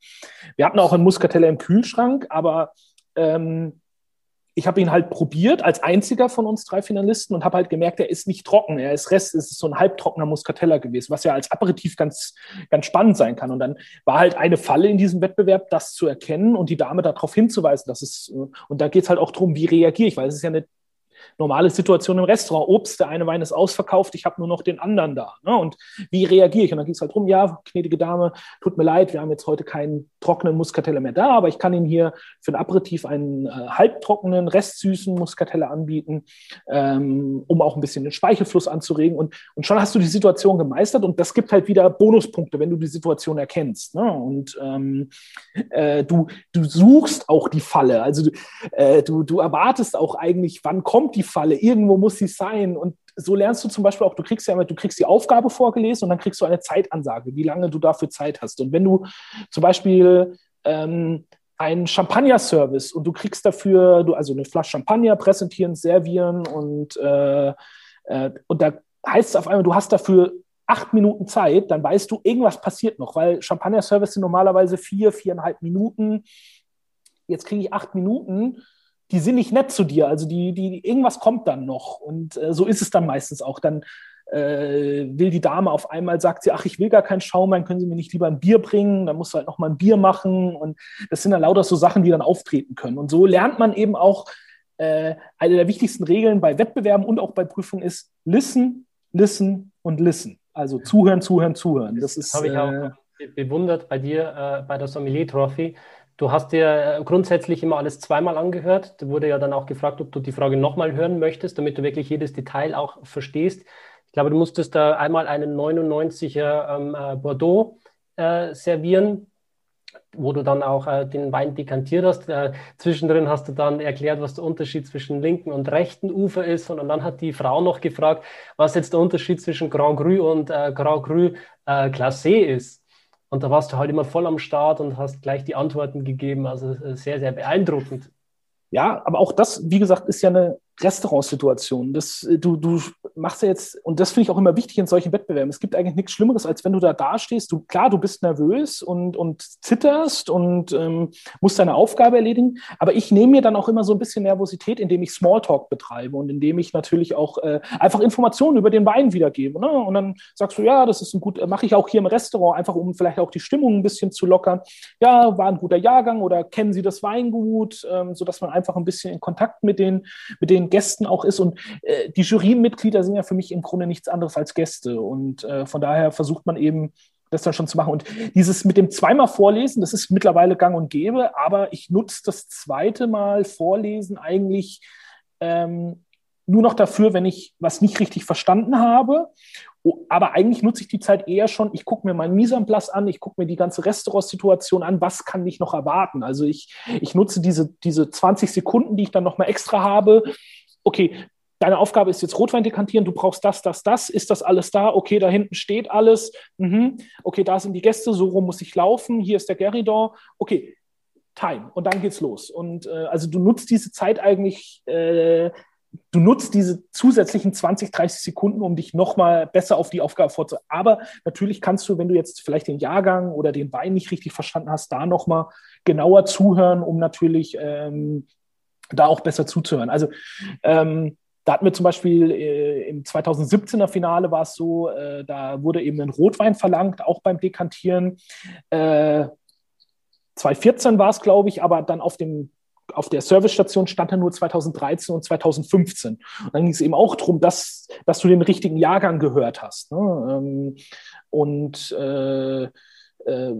Wir hatten auch einen Muscatella im Kühlschrank, aber ähm, ich habe ihn halt probiert als einziger von uns drei Finalisten und habe halt gemerkt, er ist nicht trocken. Er ist Rest, es ist so ein halbtrockener Muscatella gewesen, was ja als Aperitif ganz, ganz spannend sein kann. Und dann war halt eine Falle in diesem Wettbewerb, das zu erkennen und die Dame darauf hinzuweisen, dass es, und da geht es halt auch darum, wie reagiere ich, weil es ist ja eine normale Situation im Restaurant. Obst, der eine Wein ist ausverkauft, ich habe nur noch den anderen da. Ne? Und wie reagiere ich? Und dann ging es halt drum, ja, gnädige Dame, tut mir leid, wir haben jetzt heute keinen trockenen Muscatella mehr da, aber ich kann Ihnen hier für ein Aperitif einen äh, halbtrockenen, restsüßen Muscatella anbieten, ähm, um auch ein bisschen den Speichelfluss anzuregen. Und, und schon hast du die Situation gemeistert und das gibt halt wieder Bonuspunkte, wenn du die Situation erkennst. Ne? Und ähm, äh, du, du suchst auch die Falle. Also äh, du, du erwartest auch eigentlich, wann kommt die Falle? Irgendwo muss sie sein. Und so lernst du zum Beispiel auch, du kriegst ja du kriegst die Aufgabe vorgelesen und dann kriegst du eine Zeitansage, wie lange du dafür Zeit hast. Und wenn du zum Beispiel ähm, einen Champagner-Service und du kriegst dafür, du, also eine Flasche Champagner präsentieren, servieren und, äh, äh, und da heißt es auf einmal, du hast dafür acht Minuten Zeit, dann weißt du, irgendwas passiert noch, weil Champagner-Service sind normalerweise vier, viereinhalb Minuten. Jetzt kriege ich acht Minuten die sind nicht nett zu dir. Also die, die, irgendwas kommt dann noch. Und äh, so ist es dann meistens auch. Dann äh, will die Dame auf einmal, sagt sie, ach, ich will gar keinen Schaumwein, können Sie mir nicht lieber ein Bier bringen? Dann musst du halt noch mal ein Bier machen. Und das sind dann lauter so Sachen, die dann auftreten können. Und so lernt man eben auch, äh, eine der wichtigsten Regeln bei Wettbewerben und auch bei Prüfungen ist listen, listen und listen. Also zuhören, zuhören, zuhören. Das, das habe ich auch äh, bewundert bei dir äh, bei der Sommelier Trophy Du hast dir äh, grundsätzlich immer alles zweimal angehört. Da wurde ja dann auch gefragt, ob du die Frage nochmal hören möchtest, damit du wirklich jedes Detail auch verstehst. Ich glaube, du musstest da einmal einen 99er ähm, äh, Bordeaux äh, servieren, wo du dann auch äh, den Wein dekantiert hast. Äh, zwischendrin hast du dann erklärt, was der Unterschied zwischen linken und rechten Ufer ist. Und, und dann hat die Frau noch gefragt, was jetzt der Unterschied zwischen Grand Cru und äh, Grand Cru Glacé ist. Und da warst du halt immer voll am Start und hast gleich die Antworten gegeben. Also äh, sehr, sehr beeindruckend. Ja, aber auch das, wie gesagt, ist ja eine Restaurantsituation. Das, äh, du, du machst ja jetzt, und das finde ich auch immer wichtig in solchen Wettbewerben. Es gibt eigentlich nichts Schlimmeres, als wenn du da dastehst. Du, klar, du bist nervös und, und zitterst und ähm, musst deine Aufgabe erledigen. Aber ich nehme mir dann auch immer so ein bisschen Nervosität, indem ich Smalltalk betreibe und indem ich natürlich auch äh, einfach Informationen über den Wein wiedergebe. Ne? Und dann sagst du, ja, das ist ein gut, mache ich auch hier im Restaurant, einfach um vielleicht auch die Stimmung ein bisschen zu lockern. Ja, war ein guter Jahrgang oder kennen Sie das Weingut, ähm, sodass man einfach ein bisschen in Kontakt mit den, mit den Gästen auch ist. Und äh, die Jurymitglieder sind ja für mich im Grunde nichts anderes als Gäste. Und äh, von daher versucht man eben, das dann schon zu machen. Und dieses mit dem zweimal Vorlesen, das ist mittlerweile gang und gäbe, aber ich nutze das zweite Mal Vorlesen eigentlich ähm, nur noch dafür, wenn ich was nicht richtig verstanden habe. Aber eigentlich nutze ich die Zeit eher schon, ich gucke mir meinen Mise en place an, ich gucke mir die ganze Restaurantsituation an, was kann ich noch erwarten. Also ich, ich nutze diese, diese 20 Sekunden, die ich dann nochmal extra habe, okay, deine Aufgabe ist jetzt Rotwein dekantieren, du brauchst das, das, das, ist das alles da? Okay, da hinten steht alles. Mhm. Okay, da sind die Gäste, so rum muss ich laufen, hier ist der Geridor. Okay, Time und dann geht's los. Und äh, also du nutzt diese Zeit eigentlich, äh, du nutzt diese zusätzlichen 20, 30 Sekunden, um dich nochmal besser auf die Aufgabe vorzubereiten. Aber natürlich kannst du, wenn du jetzt vielleicht den Jahrgang oder den Wein nicht richtig verstanden hast, da nochmal genauer zuhören, um natürlich ähm, da auch besser zuzuhören. Also ähm, da hatten wir zum Beispiel äh, im 2017er Finale war es so, äh, da wurde eben ein Rotwein verlangt, auch beim Dekantieren. Äh, 2014 war es, glaube ich, aber dann auf dem auf der Servicestation stand er nur 2013 und 2015. Und dann ging es eben auch darum, dass, dass du den richtigen Jahrgang gehört hast. Ne? Ähm, und äh, äh,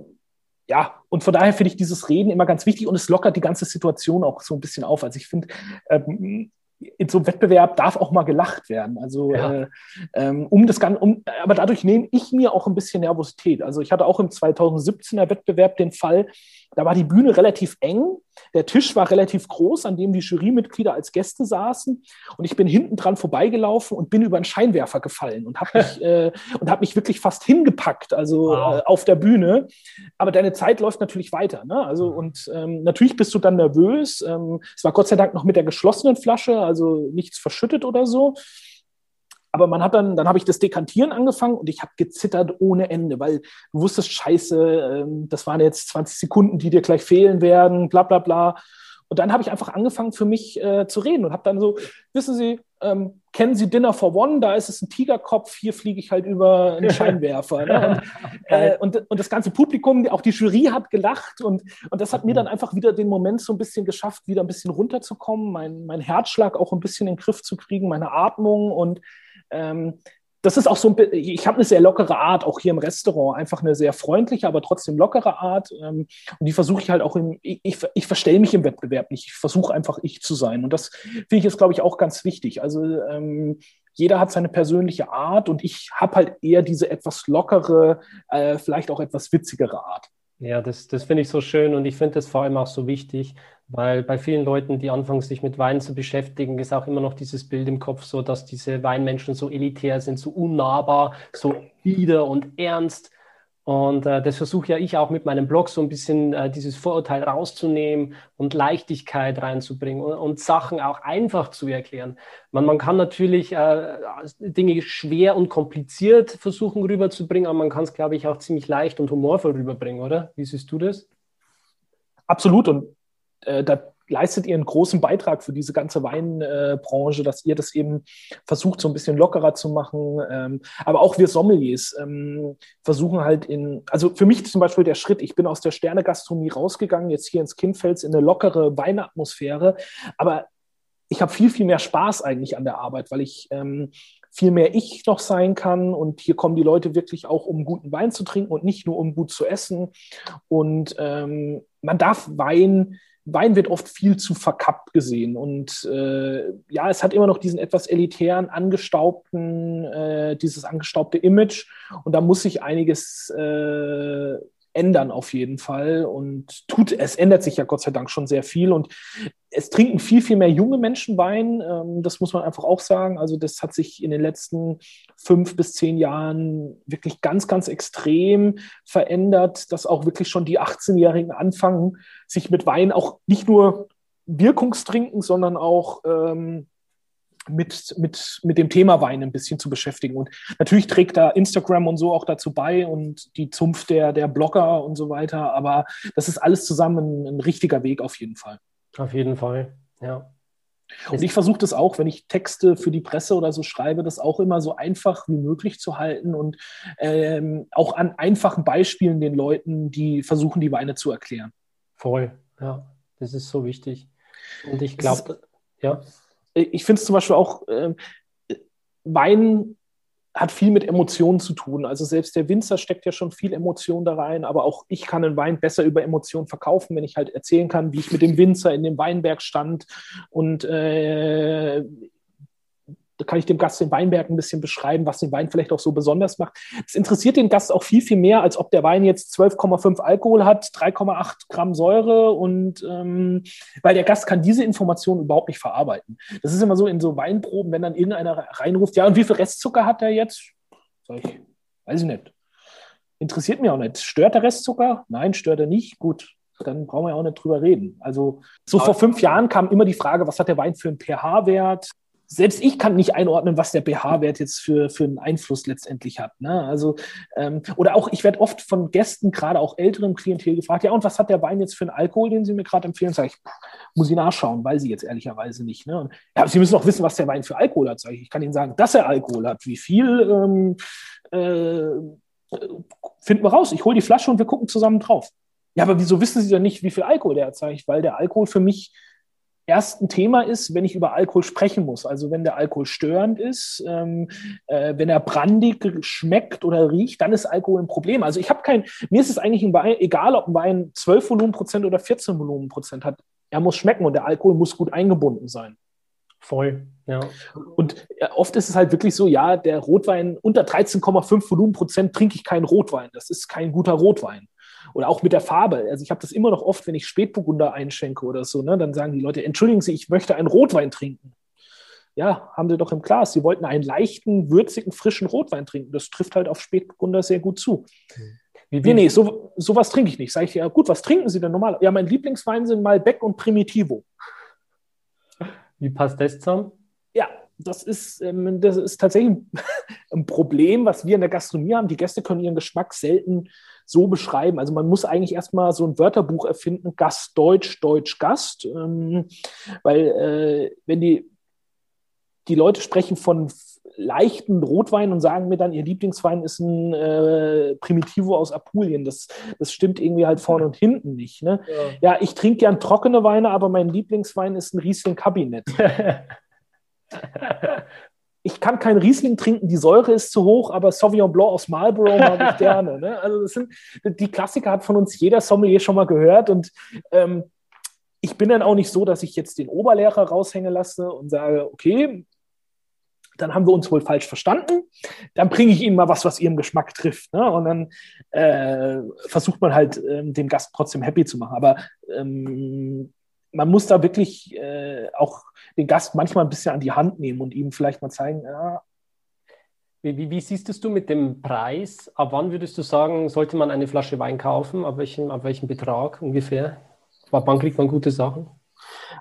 ja, und von daher finde ich dieses Reden immer ganz wichtig und es lockert die ganze Situation auch so ein bisschen auf. Also ich finde, ähm, in so einem Wettbewerb darf auch mal gelacht werden. Also ja. äh, ähm, um das Ganze, um, aber dadurch nehme ich mir auch ein bisschen Nervosität. Also ich hatte auch im 2017er Wettbewerb den Fall, da war die Bühne relativ eng, der Tisch war relativ groß, an dem die Jurymitglieder als Gäste saßen und ich bin hinten dran vorbeigelaufen und bin über einen Scheinwerfer gefallen und habe mich, äh, hab mich wirklich fast hingepackt, also wow. äh, auf der Bühne. Aber deine Zeit läuft natürlich weiter. Ne? Also und ähm, natürlich bist du dann nervös. Ähm, es war Gott sei Dank noch mit der geschlossenen Flasche, also nichts verschüttet oder so. Aber man hat dann, dann habe ich das Dekantieren angefangen und ich habe gezittert ohne Ende, weil du wusstest, scheiße, ähm, das waren jetzt 20 Sekunden, die dir gleich fehlen werden, bla bla bla. und dann habe ich einfach angefangen für mich äh, zu reden und habe dann so, wissen Sie, ähm, kennen Sie Dinner for One? Da ist es ein Tigerkopf, hier fliege ich halt über einen Scheinwerfer. ne? und, äh, und, und, das ganze Publikum, auch die Jury hat gelacht und, und das hat mir dann einfach wieder den Moment so ein bisschen geschafft, wieder ein bisschen runterzukommen, mein, mein Herzschlag auch ein bisschen in den Griff zu kriegen, meine Atmung und ähm, das ist auch so, ein, ich habe eine sehr lockere Art, auch hier im Restaurant, einfach eine sehr freundliche, aber trotzdem lockere Art. Ähm, und die versuche ich halt auch im, ich, ich, ich verstelle mich im Wettbewerb nicht. Ich versuche einfach ich zu sein. Und das finde ich jetzt, glaube ich, auch ganz wichtig. Also ähm, jeder hat seine persönliche Art und ich habe halt eher diese etwas lockere, äh, vielleicht auch etwas witzigere Art. Ja, das, das finde ich so schön und ich finde das vor allem auch so wichtig, weil bei vielen Leuten, die anfangen, sich mit Wein zu beschäftigen, ist auch immer noch dieses Bild im Kopf so, dass diese Weinmenschen so elitär sind, so unnahbar, so bieder und ernst. Und äh, das versuche ja ich auch mit meinem Blog so ein bisschen äh, dieses Vorurteil rauszunehmen und Leichtigkeit reinzubringen und, und Sachen auch einfach zu erklären. Man, man kann natürlich äh, Dinge schwer und kompliziert versuchen rüberzubringen, aber man kann es, glaube ich, auch ziemlich leicht und humorvoll rüberbringen, oder? Wie siehst du das? Absolut. Und äh, da leistet ihr einen großen Beitrag für diese ganze Weinbranche, dass ihr das eben versucht, so ein bisschen lockerer zu machen. Ähm, aber auch wir Sommeliers ähm, versuchen halt in, also für mich zum Beispiel der Schritt, ich bin aus der Sterne-Gastronomie rausgegangen, jetzt hier ins Kindfels in eine lockere Weinatmosphäre, aber ich habe viel, viel mehr Spaß eigentlich an der Arbeit, weil ich ähm, viel mehr ich noch sein kann. Und hier kommen die Leute wirklich auch, um guten Wein zu trinken und nicht nur um gut zu essen. Und ähm, man darf Wein Wein wird oft viel zu verkappt gesehen. Und äh, ja, es hat immer noch diesen etwas elitären, angestaubten, äh, dieses angestaubte Image. Und da muss sich einiges äh, ändern auf jeden Fall. Und tut, es ändert sich ja Gott sei Dank schon sehr viel. Und es trinken viel, viel mehr junge Menschen Wein. Ähm, das muss man einfach auch sagen. Also das hat sich in den letzten fünf bis zehn Jahren wirklich ganz, ganz extrem verändert, dass auch wirklich schon die 18-Jährigen anfangen, sich mit Wein auch nicht nur Wirkungstrinken, sondern auch ähm, mit, mit, mit dem Thema Wein ein bisschen zu beschäftigen. Und natürlich trägt da Instagram und so auch dazu bei und die Zunft der, der Blogger und so weiter. Aber das ist alles zusammen ein, ein richtiger Weg auf jeden Fall. Auf jeden Fall, ja. Und ich versuche das auch, wenn ich Texte für die Presse oder so schreibe, das auch immer so einfach wie möglich zu halten und ähm, auch an einfachen Beispielen den Leuten, die versuchen, die Weine zu erklären. Voll, ja, das ist so wichtig. Und ich glaube, ja ich finde es zum Beispiel auch, äh, Wein hat viel mit Emotionen zu tun. Also selbst der Winzer steckt ja schon viel Emotion da rein, aber auch ich kann einen Wein besser über Emotionen verkaufen, wenn ich halt erzählen kann, wie ich mit dem Winzer in dem Weinberg stand und äh, da kann ich dem Gast den Weinberg ein bisschen beschreiben, was den Wein vielleicht auch so besonders macht. Es interessiert den Gast auch viel, viel mehr, als ob der Wein jetzt 12,5 Alkohol hat, 3,8 Gramm Säure und ähm, weil der Gast kann diese Information überhaupt nicht verarbeiten. Das ist immer so in so Weinproben, wenn dann irgendeiner reinruft, ja, und wie viel Restzucker hat der jetzt? Sag ich, weiß ich nicht. Interessiert mir auch nicht. Stört der Restzucker? Nein, stört er nicht. Gut, dann brauchen wir ja auch nicht drüber reden. Also so vor fünf Jahren kam immer die Frage, was hat der Wein für einen pH-Wert? Selbst ich kann nicht einordnen, was der pH-Wert jetzt für, für einen Einfluss letztendlich hat. Ne? Also, ähm, oder auch, ich werde oft von Gästen, gerade auch älteren Klientel, gefragt, ja, und was hat der Wein jetzt für einen Alkohol, den Sie mir gerade empfehlen? Sag ich, muss ich nachschauen, weiß ich jetzt ehrlicherweise nicht. Ne? Und, ja, Sie müssen auch wissen, was der Wein für Alkohol hat. Sag ich, ich kann Ihnen sagen, dass er Alkohol hat. Wie viel ähm, äh, finden wir raus? Ich hole die Flasche und wir gucken zusammen drauf. Ja, aber wieso wissen Sie denn nicht, wie viel Alkohol der hat? Sag ich, weil der Alkohol für mich erst ein Thema ist, wenn ich über Alkohol sprechen muss. Also wenn der Alkohol störend ist, ähm, äh, wenn er brandig schmeckt oder riecht, dann ist Alkohol ein Problem. Also ich habe kein, mir ist es eigentlich ein Wein, egal ob ein Wein 12 Volumenprozent oder 14 Volumenprozent hat. Er muss schmecken und der Alkohol muss gut eingebunden sein. Voll, ja. Und oft ist es halt wirklich so, ja, der Rotwein unter 13,5 Volumenprozent trinke ich keinen Rotwein. Das ist kein guter Rotwein. Oder auch mit der Farbe. Also ich habe das immer noch oft, wenn ich Spätburgunder einschenke oder so, ne, dann sagen die Leute, entschuldigen Sie, ich möchte einen Rotwein trinken. Ja, haben sie doch im Glas. Sie wollten einen leichten, würzigen, frischen Rotwein trinken. Das trifft halt auf Spätburgunder sehr gut zu. Wie? Nee, nee, so, sowas trinke ich nicht. Sag ich, ja gut, was trinken Sie denn normal? Ja, mein Lieblingswein sind Malbec und Primitivo. Wie passt das zusammen? Ja, das ist, ähm, das ist tatsächlich ein Problem, was wir in der Gastronomie haben. Die Gäste können ihren Geschmack selten so beschreiben. Also man muss eigentlich erstmal so ein Wörterbuch erfinden, Gast Deutsch, Deutsch Gast, ähm, weil äh, wenn die, die Leute sprechen von leichten Rotwein und sagen mir dann, ihr Lieblingswein ist ein äh, Primitivo aus Apulien. Das, das stimmt irgendwie halt vorne und hinten nicht. Ne? Ja. ja ich trinke gern trockene Weine, aber mein Lieblingswein ist ein Riesling Kabinett. ich kann kein Riesling trinken, die Säure ist zu hoch, aber Sauvignon Blanc aus Marlborough mag ich gerne. Ne? Also das sind, die Klassiker hat von uns jeder Sommelier schon mal gehört und ähm, ich bin dann auch nicht so, dass ich jetzt den Oberlehrer raushängen lasse und sage, okay, dann haben wir uns wohl falsch verstanden. Dann bringe ich Ihnen mal was, was Ihrem Geschmack trifft. Ne? Und dann äh, versucht man halt, ähm, den Gast trotzdem happy zu machen. Aber ähm, man muss da wirklich äh, auch den Gast manchmal ein bisschen an die Hand nehmen und ihm vielleicht mal zeigen, ja. Wie, wie, wie siehst du mit dem Preis? Ab wann würdest du sagen, sollte man eine Flasche Wein kaufen? Ab welchem, ab welchem Betrag ungefähr? Ab wann kriegt man gute Sachen?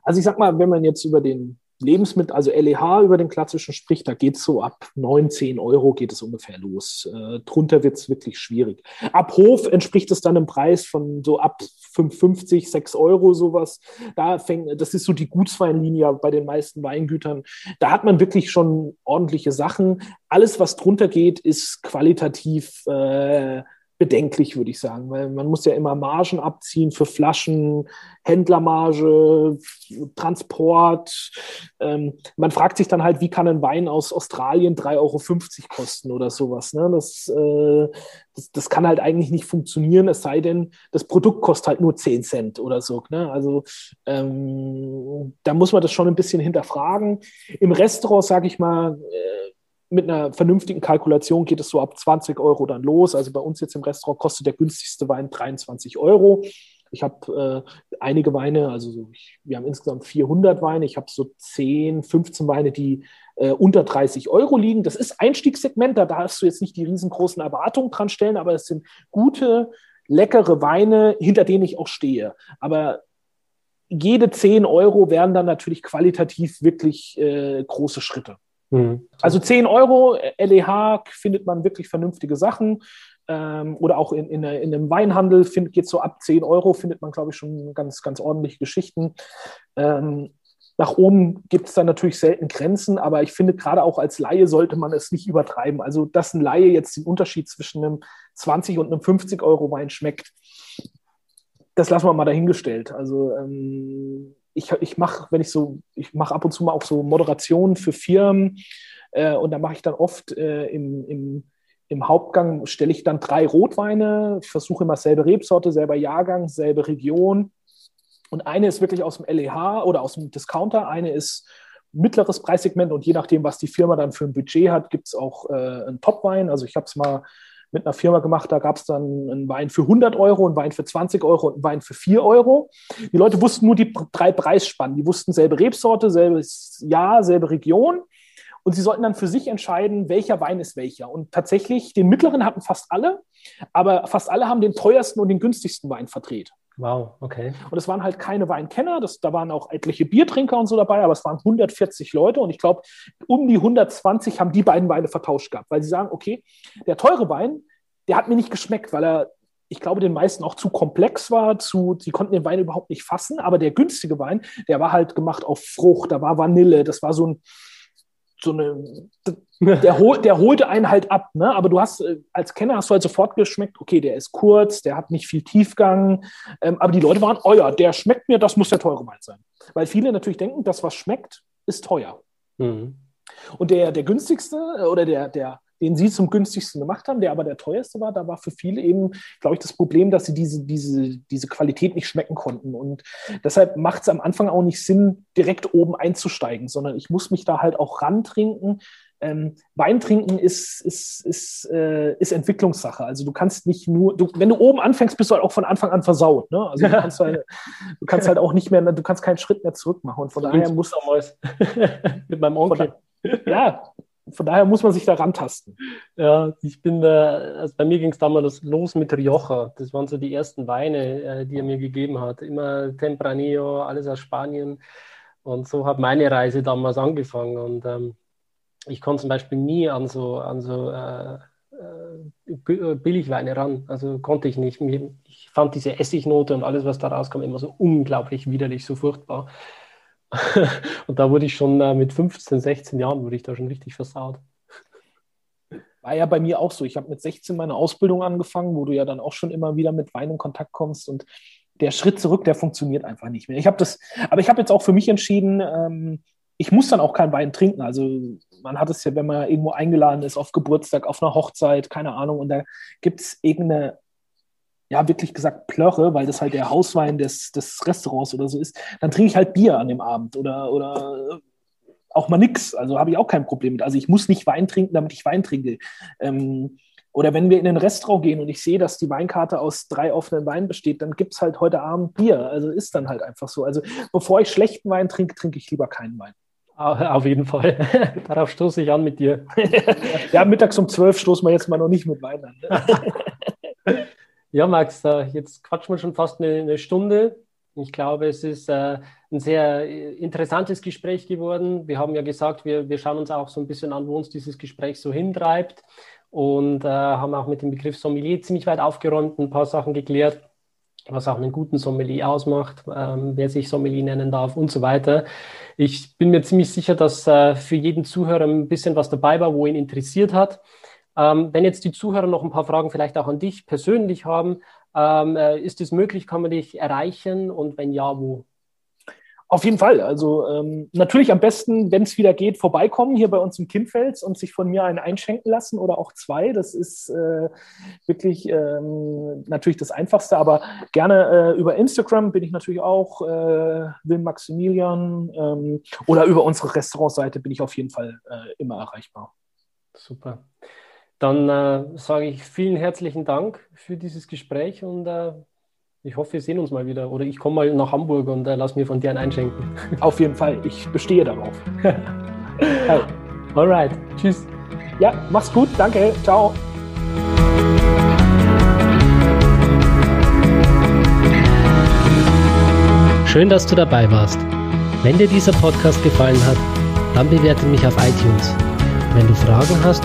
Also ich sag mal, wenn man jetzt über den Lebensmittel, also LEH über den klassischen spricht, da geht es so ab 9, 10 Euro geht es ungefähr los. Äh, drunter wird es wirklich schwierig. Ab Hof entspricht es dann im Preis von so ab 5,50, 6 Euro sowas. Da fängt, das ist so die Gutsweinlinie bei den meisten Weingütern. Da hat man wirklich schon ordentliche Sachen. Alles, was drunter geht, ist qualitativ äh, bedenklich, würde ich sagen, weil man muss ja immer Margen abziehen für Flaschen, Händlermarge, Transport. Ähm, man fragt sich dann halt, wie kann ein Wein aus Australien 3,50 Euro kosten oder sowas. Ne? Das, äh, das, das, kann halt eigentlich nicht funktionieren, es sei denn, das Produkt kostet halt nur 10 Cent oder so. Ne? Also ähm, da muss man das schon ein bisschen hinterfragen. Im Restaurant, sage ich mal, äh, mit einer vernünftigen Kalkulation geht es so ab 20 Euro dann los. Also bei uns jetzt im Restaurant kostet der günstigste Wein 23 Euro. Ich habe äh, einige Weine, also so, ich, wir haben insgesamt 400 Weine. Ich habe so 10, 15 Weine, die äh, unter 30 Euro liegen. Das ist Einstiegssegment, da darfst du jetzt nicht die riesengroßen Erwartungen dran stellen, aber es sind gute, leckere Weine, hinter denen ich auch stehe. Aber jede 10 Euro wären dann natürlich qualitativ wirklich äh, große Schritte. Mhm. Also 10 Euro LEH findet man wirklich vernünftige Sachen. Ähm, oder auch in, in, in einem Weinhandel geht so ab 10 Euro, findet man, glaube ich, schon ganz, ganz ordentliche Geschichten. Ähm, nach oben gibt es da natürlich selten Grenzen, aber ich finde, gerade auch als Laie sollte man es nicht übertreiben. Also, dass ein Laie jetzt den Unterschied zwischen einem 20 und einem 50 Euro Wein schmeckt, das lassen wir mal dahingestellt. Also, ähm, ich, ich mache, wenn ich so, ich mache ab und zu mal auch so Moderationen für Firmen äh, und da mache ich dann oft äh, im, im, im Hauptgang stelle ich dann drei Rotweine. Ich versuche immer selbe Rebsorte, selber Jahrgang, selbe Region. Und eine ist wirklich aus dem LEH oder aus dem Discounter, eine ist mittleres Preissegment und je nachdem, was die Firma dann für ein Budget hat, gibt es auch äh, einen Topwein. Also ich habe es mal mit einer Firma gemacht, da gab es dann einen Wein für 100 Euro, einen Wein für 20 Euro und einen Wein für 4 Euro. Die Leute wussten nur die drei Preisspannen. Die wussten selbe Rebsorte, selbes Jahr, selbe Region. Und sie sollten dann für sich entscheiden, welcher Wein ist welcher. Und tatsächlich, den mittleren hatten fast alle, aber fast alle haben den teuersten und den günstigsten Wein verdreht. Wow, okay. Und es waren halt keine Weinkenner, das, da waren auch etliche Biertrinker und so dabei, aber es waren 140 Leute und ich glaube, um die 120 haben die beiden Weine vertauscht gehabt, weil sie sagen, okay, der teure Wein, der hat mir nicht geschmeckt, weil er, ich glaube, den meisten auch zu komplex war, zu, sie konnten den Wein überhaupt nicht fassen, aber der günstige Wein, der war halt gemacht auf Frucht, da war Vanille, das war so ein, so eine, der, hol, der holte einen halt ab, ne? aber du hast, äh, als Kenner hast du halt sofort geschmeckt, okay, der ist kurz, der hat nicht viel Tiefgang, ähm, aber die Leute waren, oh ja, der schmeckt mir, das muss der teure Wein sein. Weil viele natürlich denken, das, was schmeckt, ist teuer. Mhm. Und der, der günstigste oder der, der den sie zum günstigsten gemacht haben, der aber der teuerste war, da war für viele eben, glaube ich, das Problem, dass sie diese, diese, diese Qualität nicht schmecken konnten. Und deshalb macht es am Anfang auch nicht Sinn, direkt oben einzusteigen, sondern ich muss mich da halt auch rantrinken. Ähm, Wein trinken ist, ist, ist, äh, ist Entwicklungssache. Also du kannst nicht nur, du, wenn du oben anfängst, bist du halt auch von Anfang an versaut. Ne? Also du kannst, halt, du kannst halt auch nicht mehr, du kannst keinen Schritt mehr zurück machen. Und von daher muss mit meinem Onkel. ja, von daher muss man sich da rantasten. Ja, ich bin da, also bei mir ging es damals los mit Rioja. Das waren so die ersten Weine, äh, die er mir gegeben hat. Immer Tempranillo, alles aus Spanien. Und so hat meine Reise damals angefangen. Und ähm, ich konnte zum Beispiel nie an so, an so äh, äh äh, Billigweine ran. Also konnte ich nicht. Ich fand diese Essignote und alles, was da rauskam, immer so unglaublich widerlich, so furchtbar. und da wurde ich schon äh, mit 15, 16 Jahren, wurde ich da schon richtig versaut. War ja bei mir auch so. Ich habe mit 16 meine Ausbildung angefangen, wo du ja dann auch schon immer wieder mit Wein in Kontakt kommst und der Schritt zurück, der funktioniert einfach nicht mehr. Ich habe das, aber ich habe jetzt auch für mich entschieden, ähm, ich muss dann auch keinen Wein trinken. Also man hat es ja, wenn man irgendwo eingeladen ist, auf Geburtstag, auf einer Hochzeit, keine Ahnung, und da gibt es irgendeine, ja, wirklich gesagt, Plörre, weil das halt der Hauswein des, des Restaurants oder so ist, dann trinke ich halt Bier an dem Abend oder, oder auch mal nix. Also habe ich auch kein Problem mit. Also ich muss nicht Wein trinken, damit ich Wein trinke. Ähm, oder wenn wir in ein Restaurant gehen und ich sehe, dass die Weinkarte aus drei offenen Weinen besteht, dann gibt es halt heute Abend Bier. Also ist dann halt einfach so. Also bevor ich schlechten Wein trinke, trinke ich lieber keinen Wein. Auf jeden Fall. Darauf stoße ich an mit dir. ja, mittags um zwölf stoßen wir jetzt mal noch nicht mit Wein an. Ne? ja, Max, jetzt quatschen wir schon fast eine, Stunde. Ich glaube, es ist äh, ein sehr äh, interessantes Gespräch geworden. Wir haben ja gesagt, wir, wir schauen uns auch so ein bisschen an, wo uns dieses Gespräch so hintreibt und äh, haben auch mit dem Begriff Sommelier ziemlich weit aufgeräumt, ein paar Sachen geklärt, was auch einen guten Sommelier ausmacht, ähm, wer sich Sommelier nennen darf und so weiter. Ich bin mir ziemlich sicher, dass äh, für jeden Zuhörer ein bisschen was dabei war, wo ihn interessiert hat. Ähm, wenn jetzt die Zuhörer noch ein paar Fragen vielleicht auch an dich persönlich haben, ähm, äh, ist es möglich, kann man dich erreichen und wenn ja, wo? Auf jeden Fall. Also ähm, natürlich am besten, wenn es wieder geht, vorbeikommen hier bei uns im Kindfels und sich von mir einen einschenken lassen oder auch zwei. Das ist äh, wirklich ähm, natürlich das Einfachste, aber gerne äh, über Instagram bin ich natürlich auch, äh, Will Maximilian ähm, oder über unsere Restaurantseite bin ich auf jeden Fall äh, immer erreichbar. Super. Dann äh, sage ich vielen herzlichen Dank für dieses Gespräch und äh, ich hoffe, wir sehen uns mal wieder. Oder ich komme mal nach Hamburg und äh, lass mir von dir einen einschenken. Auf jeden Fall, ich bestehe darauf. Alright, tschüss. Ja, mach's gut, danke, ciao. Schön, dass du dabei warst. Wenn dir dieser Podcast gefallen hat, dann bewerte mich auf iTunes. Wenn du Fragen hast